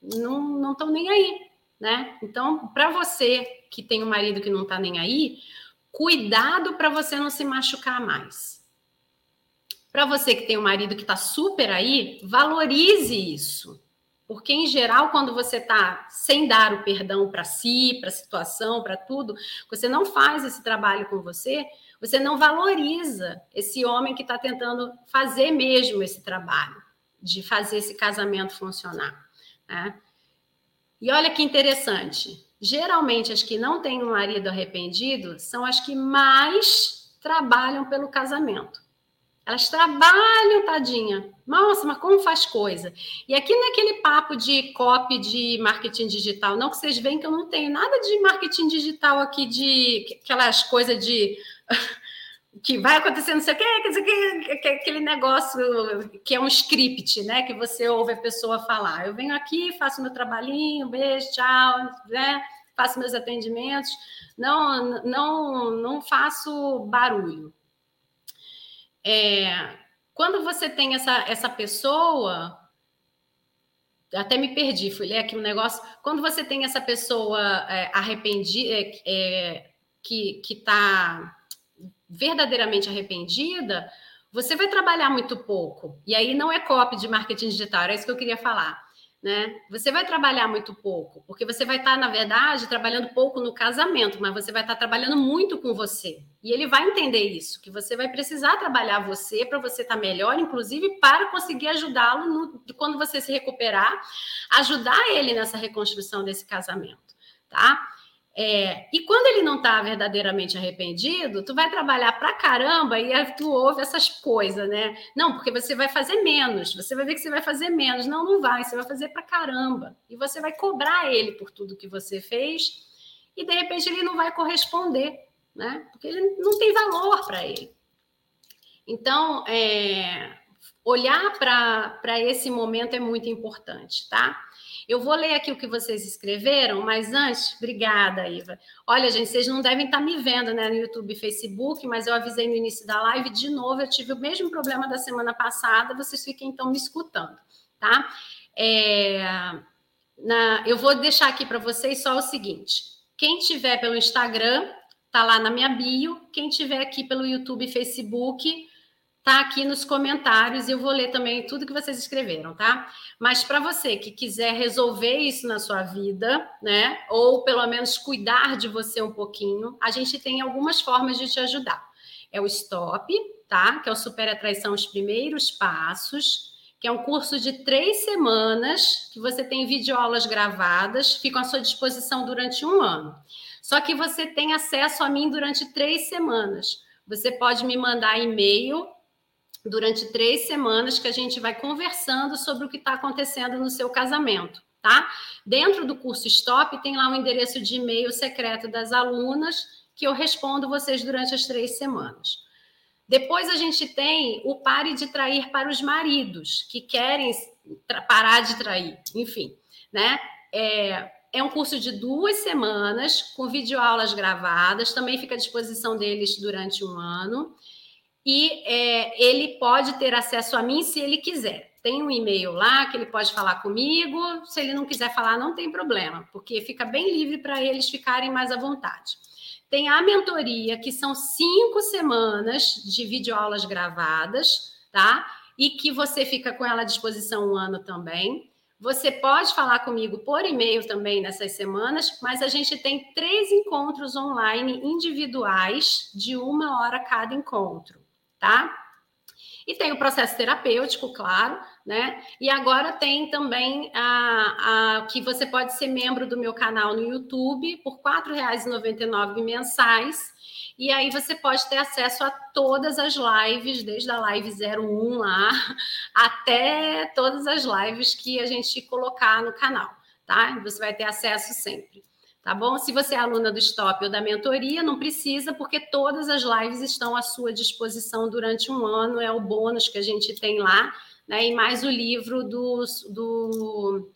não não estão nem aí, né? Então, para você que tem um marido que não está nem aí, cuidado para você não se machucar mais. Para você que tem um marido que está super aí, valorize isso. Porque, em geral, quando você está sem dar o perdão para si, para a situação, para tudo, você não faz esse trabalho com você, você não valoriza esse homem que está tentando fazer mesmo esse trabalho, de fazer esse casamento funcionar. Né? E olha que interessante. Geralmente, as que não têm um marido arrependido são as que mais trabalham pelo casamento. Elas trabalham, tadinha. Nossa, mas como faz coisa? E aqui naquele é papo de copy de marketing digital, não que vocês veem que eu não tenho nada de marketing digital aqui, de aquelas coisas de [laughs] que vai acontecer não sei o que, aquele negócio que é um script, né? Que você ouve a pessoa falar. Eu venho aqui, faço meu trabalhinho, beijo, tchau, né? Faço meus atendimentos. Não, não, não faço barulho. É, quando você tem essa, essa pessoa, até me perdi, fui ler aqui um negócio. Quando você tem essa pessoa é, arrependida, é, é, que está verdadeiramente arrependida, você vai trabalhar muito pouco. E aí não é copy de marketing digital, é isso que eu queria falar né? Você vai trabalhar muito pouco, porque você vai estar, na verdade, trabalhando pouco no casamento, mas você vai estar trabalhando muito com você. E ele vai entender isso, que você vai precisar trabalhar você para você estar melhor, inclusive para conseguir ajudá-lo quando você se recuperar, ajudar ele nessa reconstrução desse casamento, tá? É, e quando ele não está verdadeiramente arrependido, tu vai trabalhar pra caramba e tu ouve essas coisas, né? Não, porque você vai fazer menos, você vai ver que você vai fazer menos. Não, não vai, você vai fazer pra caramba. E você vai cobrar ele por tudo que você fez, e de repente ele não vai corresponder, né? Porque ele não tem valor para ele. Então, é, olhar para esse momento é muito importante, tá? Eu vou ler aqui o que vocês escreveram, mas antes, obrigada, Iva. Olha, gente, vocês não devem estar me vendo né, no YouTube e Facebook, mas eu avisei no início da live, de novo, eu tive o mesmo problema da semana passada, vocês fiquem então me escutando, tá? É, na, eu vou deixar aqui para vocês só o seguinte: quem tiver pelo Instagram, tá lá na minha bio, quem tiver aqui pelo YouTube e Facebook, tá aqui nos comentários e eu vou ler também tudo que vocês escreveram, tá? Mas para você que quiser resolver isso na sua vida, né, ou pelo menos cuidar de você um pouquinho, a gente tem algumas formas de te ajudar. É o Stop, tá? Que é o Super Atraição os Primeiros Passos, que é um curso de três semanas, que você tem videoaulas gravadas, ficam à sua disposição durante um ano. Só que você tem acesso a mim durante três semanas. Você pode me mandar e-mail durante três semanas que a gente vai conversando sobre o que está acontecendo no seu casamento, tá? Dentro do curso Stop tem lá um endereço de e-mail secreto das alunas que eu respondo vocês durante as três semanas. Depois a gente tem o Pare de Trair para os maridos que querem parar de trair, enfim, né? É, é um curso de duas semanas com videoaulas gravadas, também fica à disposição deles durante um ano e é, ele pode ter acesso a mim se ele quiser. Tem um e-mail lá que ele pode falar comigo. Se ele não quiser falar, não tem problema, porque fica bem livre para eles ficarem mais à vontade. Tem a mentoria, que são cinco semanas de videoaulas gravadas, tá? E que você fica com ela à disposição um ano também. Você pode falar comigo por e-mail também nessas semanas, mas a gente tem três encontros online individuais de uma hora cada encontro tá? E tem o processo terapêutico, claro, né? E agora tem também a, a que você pode ser membro do meu canal no YouTube por R$ 4,99 mensais. E aí você pode ter acesso a todas as lives, desde a live 01 lá [laughs] até todas as lives que a gente colocar no canal, tá? Você vai ter acesso sempre tá bom? Se você é aluna do Stop ou da mentoria, não precisa, porque todas as lives estão à sua disposição durante um ano, é o bônus que a gente tem lá, né? E mais o livro do, do,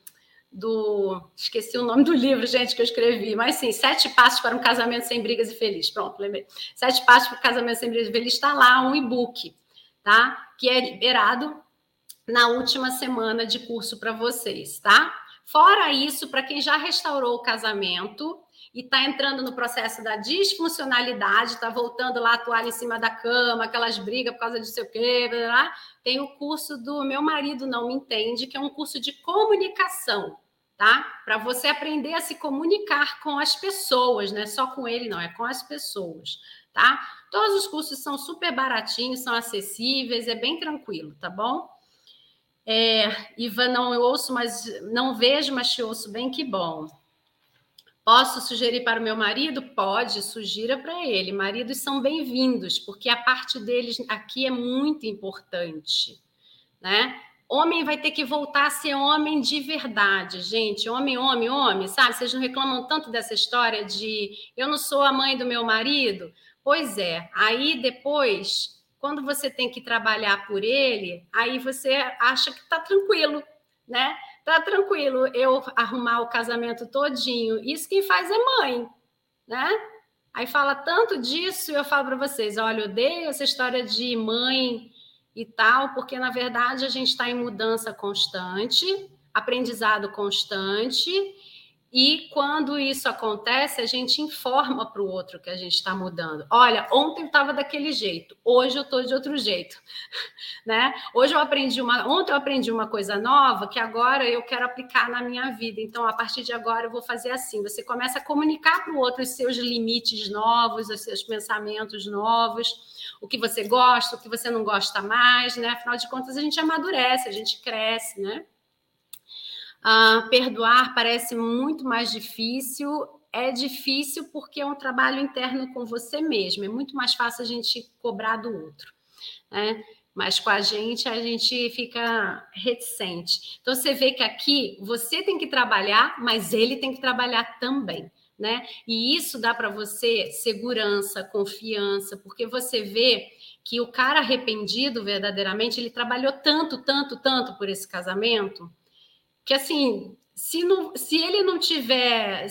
do. Esqueci o nome do livro, gente, que eu escrevi, mas sim, Sete Passos para um Casamento Sem Brigas e Feliz. Pronto, lembrei. Sete Passos para um Casamento Sem Brigas e Feliz está lá, um e-book, tá? Que é liberado na última semana de curso para vocês, tá? Fora isso, para quem já restaurou o casamento e está entrando no processo da disfuncionalidade, está voltando lá a toalha em cima da cama, aquelas brigas por causa de sei o quê, blá, blá, tem o curso do Meu Marido Não Me Entende, que é um curso de comunicação, tá? Para você aprender a se comunicar com as pessoas, não é só com ele, não, é com as pessoas, tá? Todos os cursos são super baratinhos, são acessíveis, é bem tranquilo, tá bom? É, Ivan, não ouço, mas não vejo, mas te ouço bem, que bom. Posso sugerir para o meu marido? Pode, sugira para ele. Maridos são bem-vindos, porque a parte deles aqui é muito importante, né? Homem vai ter que voltar a ser homem de verdade, gente. Homem, homem, homem, sabe? Vocês não reclamam tanto dessa história de eu não sou a mãe do meu marido? Pois é, aí depois quando você tem que trabalhar por ele, aí você acha que está tranquilo, né? Tá tranquilo eu arrumar o casamento todinho. Isso quem faz é mãe, né? Aí fala tanto disso, eu falo para vocês, olha, eu odeio essa história de mãe e tal, porque na verdade a gente está em mudança constante, aprendizado constante, E quando isso acontece, a gente informa para o outro que a gente está mudando. Olha, ontem eu estava daquele jeito, hoje eu estou de outro jeito, [laughs] né? Hoje eu aprendi uma, ontem eu aprendi uma coisa nova que agora eu quero aplicar na minha vida. Então, a partir de agora eu vou fazer assim. Você começa a comunicar para o outro os seus limites novos, os seus pensamentos novos, o que você gosta, o que você não gosta mais, né? Afinal de contas, a gente amadurece, a gente cresce, né? Uh, perdoar parece muito mais difícil. É difícil porque é um trabalho interno com você mesmo. É muito mais fácil a gente cobrar do outro. Né? Mas com a gente, a gente fica reticente. Então, você vê que aqui você tem que trabalhar, mas ele tem que trabalhar também. Né? E isso dá para você segurança, confiança, porque você vê que o cara arrependido verdadeiramente, ele trabalhou tanto, tanto, tanto por esse casamento, que assim, se, não, se ele não tiver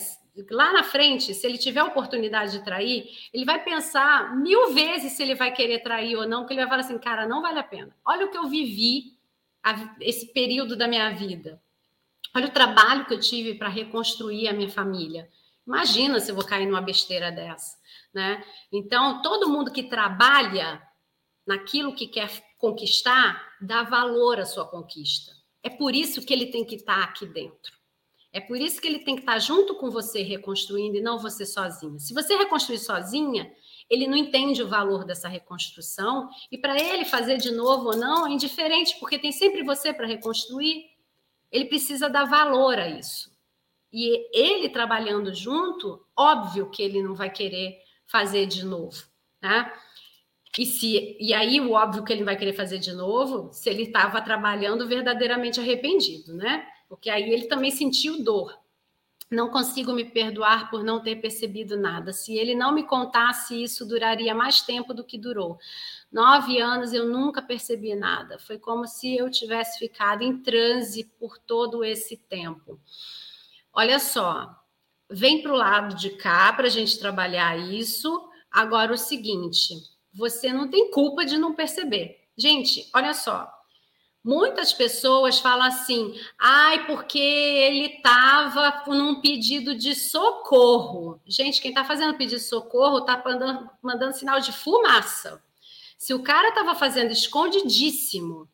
lá na frente, se ele tiver a oportunidade de trair, ele vai pensar mil vezes se ele vai querer trair ou não, porque ele vai falar assim, cara, não vale a pena. Olha o que eu vivi a, esse período da minha vida. Olha o trabalho que eu tive para reconstruir a minha família. Imagina se eu vou cair numa besteira dessa, né? Então, todo mundo que trabalha naquilo que quer conquistar, dá valor à sua conquista. É por isso que ele tem que estar aqui dentro. É por isso que ele tem que estar junto com você reconstruindo e não você sozinha. Se você reconstruir sozinha, ele não entende o valor dessa reconstrução e para ele fazer de novo ou não é indiferente, porque tem sempre você para reconstruir. Ele precisa dar valor a isso. E ele trabalhando junto, óbvio que ele não vai querer fazer de novo, né? E, se, e aí, o óbvio que ele vai querer fazer de novo, se ele estava trabalhando verdadeiramente arrependido, né? Porque aí ele também sentiu dor. Não consigo me perdoar por não ter percebido nada. Se ele não me contasse, isso duraria mais tempo do que durou. Nove anos eu nunca percebi nada. Foi como se eu tivesse ficado em transe por todo esse tempo. Olha só, vem para o lado de cá para a gente trabalhar isso. Agora, o seguinte você não tem culpa de não perceber. Gente, olha só. Muitas pessoas falam assim: ai, porque ele estava num pedido de socorro. Gente, quem está fazendo pedido de socorro está mandando, mandando sinal de fumaça. Se o cara estava fazendo escondidíssimo,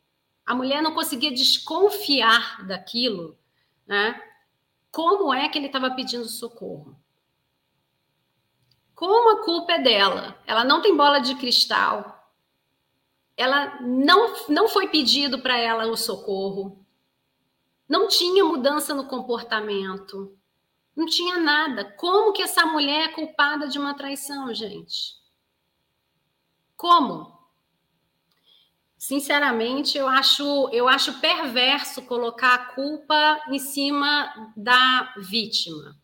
a mulher não conseguia desconfiar daquilo, né? Como é que ele estava pedindo socorro? Como a culpa é dela? Ela não tem bola de cristal. Ela não, não foi pedido para ela o socorro. Não tinha mudança no comportamento. Não tinha nada. Como que essa mulher é culpada de uma traição, gente? Como? Sinceramente, eu acho, eu acho perverso colocar a culpa em cima da vítima.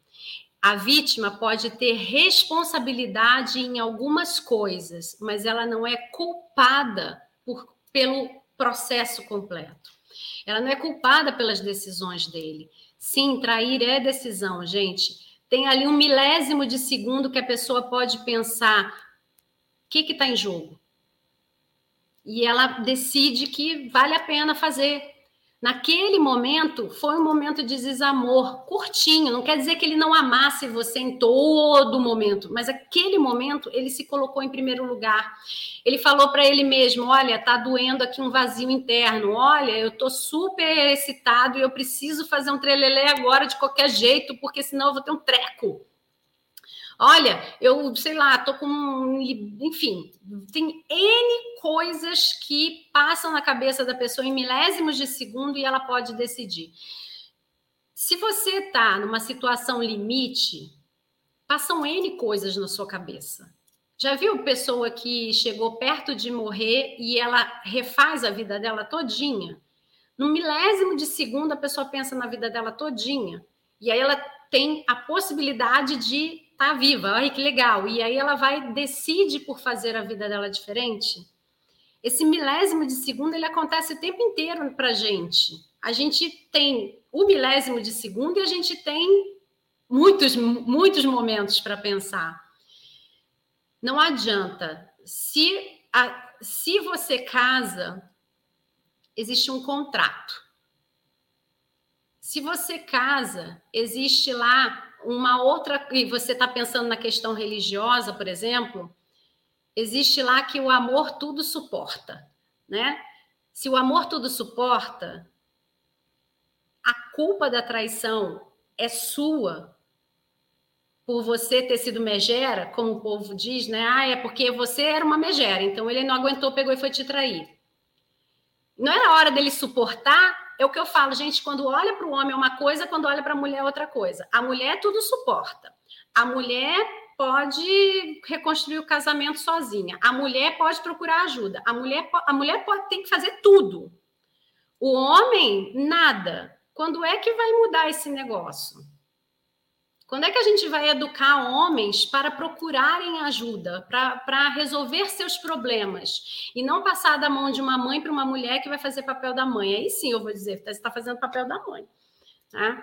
A vítima pode ter responsabilidade em algumas coisas, mas ela não é culpada por, pelo processo completo. Ela não é culpada pelas decisões dele. Sim, trair é decisão, gente. Tem ali um milésimo de segundo que a pessoa pode pensar: o que está em jogo? E ela decide que vale a pena fazer. Naquele momento, foi um momento de desamor, curtinho, não quer dizer que ele não amasse você em todo momento, mas aquele momento ele se colocou em primeiro lugar. Ele falou para ele mesmo: Olha, tá doendo aqui um vazio interno, olha, eu tô super excitado e eu preciso fazer um trelelé agora de qualquer jeito, porque senão eu vou ter um treco. Olha, eu sei lá, tô com. Enfim, tem N coisas que passam na cabeça da pessoa em milésimos de segundo e ela pode decidir. Se você está numa situação limite, passam N coisas na sua cabeça. Já viu pessoa que chegou perto de morrer e ela refaz a vida dela todinha? No milésimo de segundo, a pessoa pensa na vida dela todinha. E aí ela tem a possibilidade de tá viva, ai que legal. E aí ela vai decide por fazer a vida dela diferente. Esse milésimo de segundo ele acontece o tempo inteiro para gente. A gente tem o milésimo de segundo e a gente tem muitos muitos momentos para pensar. Não adianta. Se a, se você casa, existe um contrato. Se você casa, existe lá uma outra. E você está pensando na questão religiosa, por exemplo, existe lá que o amor tudo suporta, né? Se o amor tudo suporta, a culpa da traição é sua por você ter sido megera, como o povo diz, né? Ah, é porque você era uma megera, então ele não aguentou, pegou e foi te trair. Não era hora dele suportar, é o que eu falo, gente, quando olha para o homem é uma coisa, quando olha para a mulher é outra coisa. A mulher tudo suporta. A mulher pode reconstruir o casamento sozinha. A mulher pode procurar ajuda. A mulher, a mulher pode, tem que fazer tudo. O homem, nada. Quando é que vai mudar esse negócio? Quando é que a gente vai educar homens para procurarem ajuda, para resolver seus problemas? E não passar da mão de uma mãe para uma mulher que vai fazer papel da mãe. Aí sim eu vou dizer, você está fazendo papel da mãe. Tá?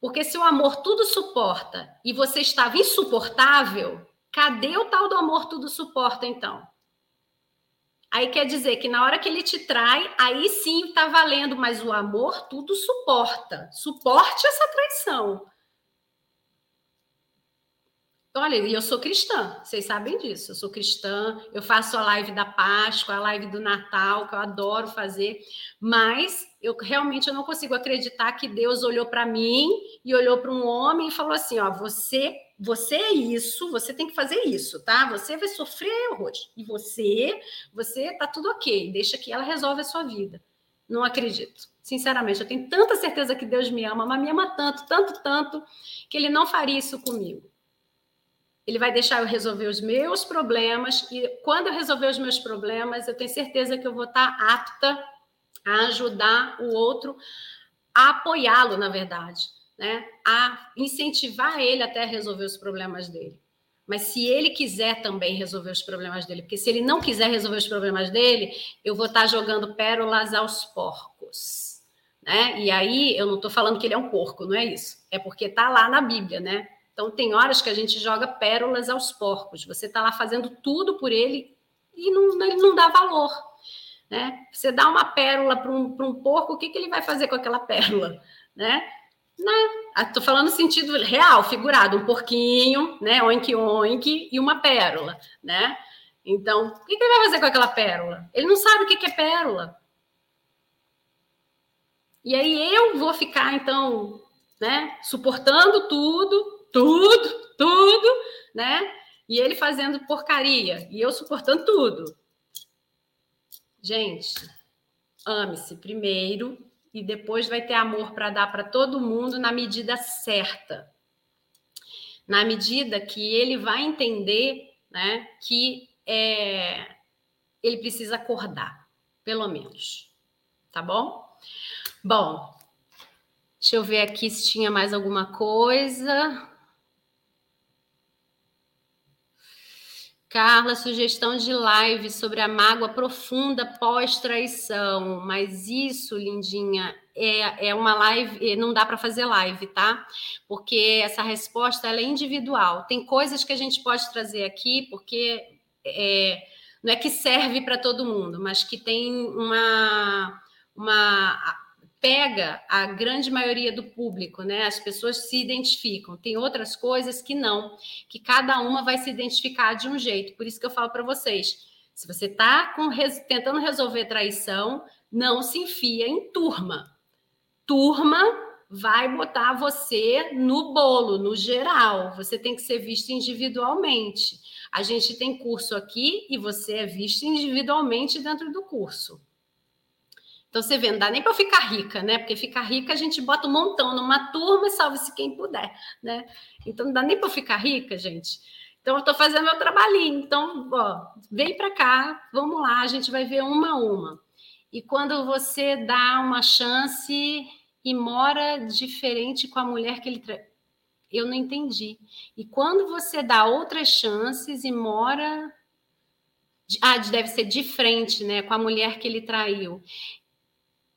Porque se o amor tudo suporta e você estava insuportável, cadê o tal do amor tudo suporta então? Aí quer dizer que na hora que ele te trai, aí sim está valendo, mas o amor tudo suporta. Suporte essa traição. Olha, e eu sou cristã, vocês sabem disso. Eu sou cristã, eu faço a live da Páscoa, a live do Natal, que eu adoro fazer, mas eu realmente eu não consigo acreditar que Deus olhou para mim e olhou para um homem e falou assim: ó, você, você é isso, você tem que fazer isso, tá? Você vai sofrer horrores. E você, você tá tudo ok, deixa que ela resolve a sua vida. Não acredito. Sinceramente, eu tenho tanta certeza que Deus me ama, mas me ama tanto, tanto, tanto, que ele não faria isso comigo ele vai deixar eu resolver os meus problemas, e quando eu resolver os meus problemas, eu tenho certeza que eu vou estar apta a ajudar o outro, a apoiá-lo, na verdade, né? a incentivar ele até a resolver os problemas dele. Mas se ele quiser também resolver os problemas dele, porque se ele não quiser resolver os problemas dele, eu vou estar jogando pérolas aos porcos. Né? E aí eu não estou falando que ele é um porco, não é isso. É porque está lá na Bíblia, né? Então, tem horas que a gente joga pérolas aos porcos. Você está lá fazendo tudo por ele e não, ele não dá valor. Né? Você dá uma pérola para um, um porco, o que, que ele vai fazer com aquela pérola? Né? Estou né? falando no sentido real, figurado, um porquinho, né? Oink, oink, e uma pérola, né? Então, o que, que ele vai fazer com aquela pérola? Ele não sabe o que, que é pérola. E aí eu vou ficar, então, né, suportando tudo, tudo, tudo, né? E ele fazendo porcaria e eu suportando tudo. Gente, ame-se primeiro e depois vai ter amor para dar para todo mundo na medida certa. Na medida que ele vai entender, né, que é, ele precisa acordar, pelo menos. Tá bom? Bom, deixa eu ver aqui se tinha mais alguma coisa. Carla, sugestão de live sobre a mágoa profunda pós-traição. Mas isso, lindinha, é, é uma live, não dá para fazer live, tá? Porque essa resposta é individual. Tem coisas que a gente pode trazer aqui, porque é, não é que serve para todo mundo, mas que tem uma, uma pega a grande maioria do público, né? As pessoas se identificam. Tem outras coisas que não, que cada uma vai se identificar de um jeito. Por isso que eu falo para vocês, se você está tentando resolver traição, não se enfia em turma. Turma vai botar você no bolo, no geral. Você tem que ser visto individualmente. A gente tem curso aqui e você é visto individualmente dentro do curso. Então você vê, não dá nem para ficar rica, né? Porque ficar rica a gente bota um montão numa turma e salve-se quem puder, né? Então não dá nem para ficar rica, gente. Então eu estou fazendo meu trabalhinho. Então, ó, vem para cá, vamos lá, a gente vai ver uma a uma. E quando você dá uma chance e mora diferente com a mulher que ele tra... eu não entendi. E quando você dá outras chances e mora ah, deve ser de frente, né, com a mulher que ele traiu.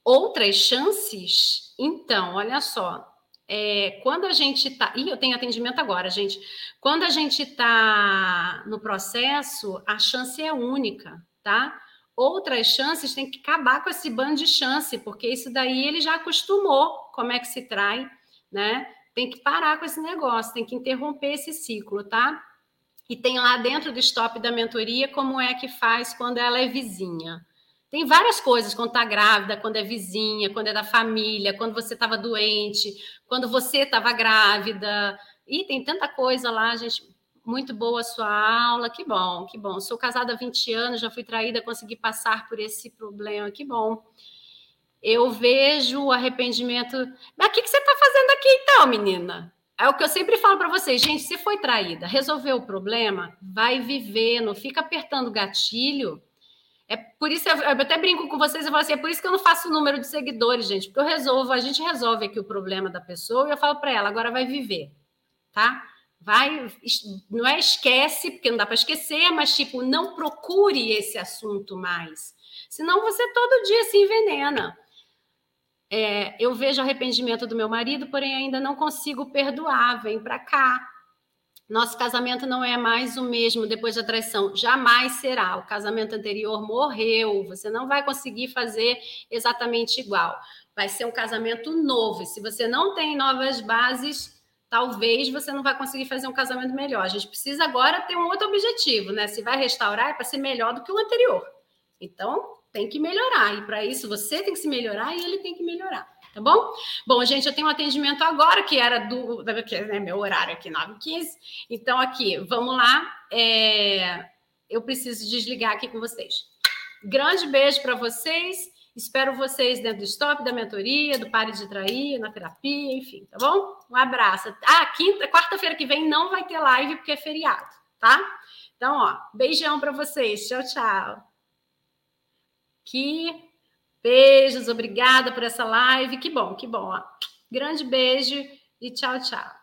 Outras chances? Então, olha só. É, quando a gente está. Ih, eu tenho atendimento agora, gente. Quando a gente está no processo, a chance é única, tá? outras chances, tem que acabar com esse bando de chance, porque isso daí ele já acostumou como é que se trai, né? Tem que parar com esse negócio, tem que interromper esse ciclo, tá? E tem lá dentro do stop da mentoria como é que faz quando ela é vizinha. Tem várias coisas, quando está grávida, quando é vizinha, quando é da família, quando você estava doente, quando você estava grávida. E tem tanta coisa lá, gente. Muito boa a sua aula, que bom, que bom. Sou casada há 20 anos, já fui traída, consegui passar por esse problema, que bom. Eu vejo o arrependimento. Mas o que, que você está fazendo aqui então, menina? É o que eu sempre falo para vocês, gente. Se foi traída, resolveu o problema, vai viver, não fica apertando gatilho. É por isso eu, eu até brinco com vocês, eu falo assim, é por isso que eu não faço número de seguidores, gente, porque eu resolvo, a gente resolve aqui o problema da pessoa e eu falo para ela, agora vai viver, tá? Vai, não é esquece, porque não dá para esquecer, mas tipo, não procure esse assunto mais. Senão você todo dia se envenena. É, eu vejo arrependimento do meu marido, porém ainda não consigo perdoar. Vem para cá. Nosso casamento não é mais o mesmo depois da traição. Jamais será. O casamento anterior morreu. Você não vai conseguir fazer exatamente igual. Vai ser um casamento novo. Se você não tem novas bases, talvez você não vai conseguir fazer um casamento melhor. A gente precisa agora ter um outro objetivo, né? Se vai restaurar, é para ser melhor do que o anterior. Então, tem que melhorar. E para isso, você tem que se melhorar e ele tem que melhorar. Tá bom? Bom, gente, eu tenho um atendimento agora, que era do. Que é meu horário aqui, 9h15. Então, aqui, vamos lá. É, eu preciso desligar aqui com vocês. Grande beijo para vocês. Espero vocês dentro do stop, da mentoria, do Pare de Trair, na terapia, enfim, tá bom? Um abraço. Ah, quinta, quarta-feira que vem não vai ter live porque é feriado, tá? Então, ó, beijão para vocês. Tchau, tchau. Que beijos, obrigada por essa live. Que bom, que bom. Ó. Grande beijo e tchau, tchau.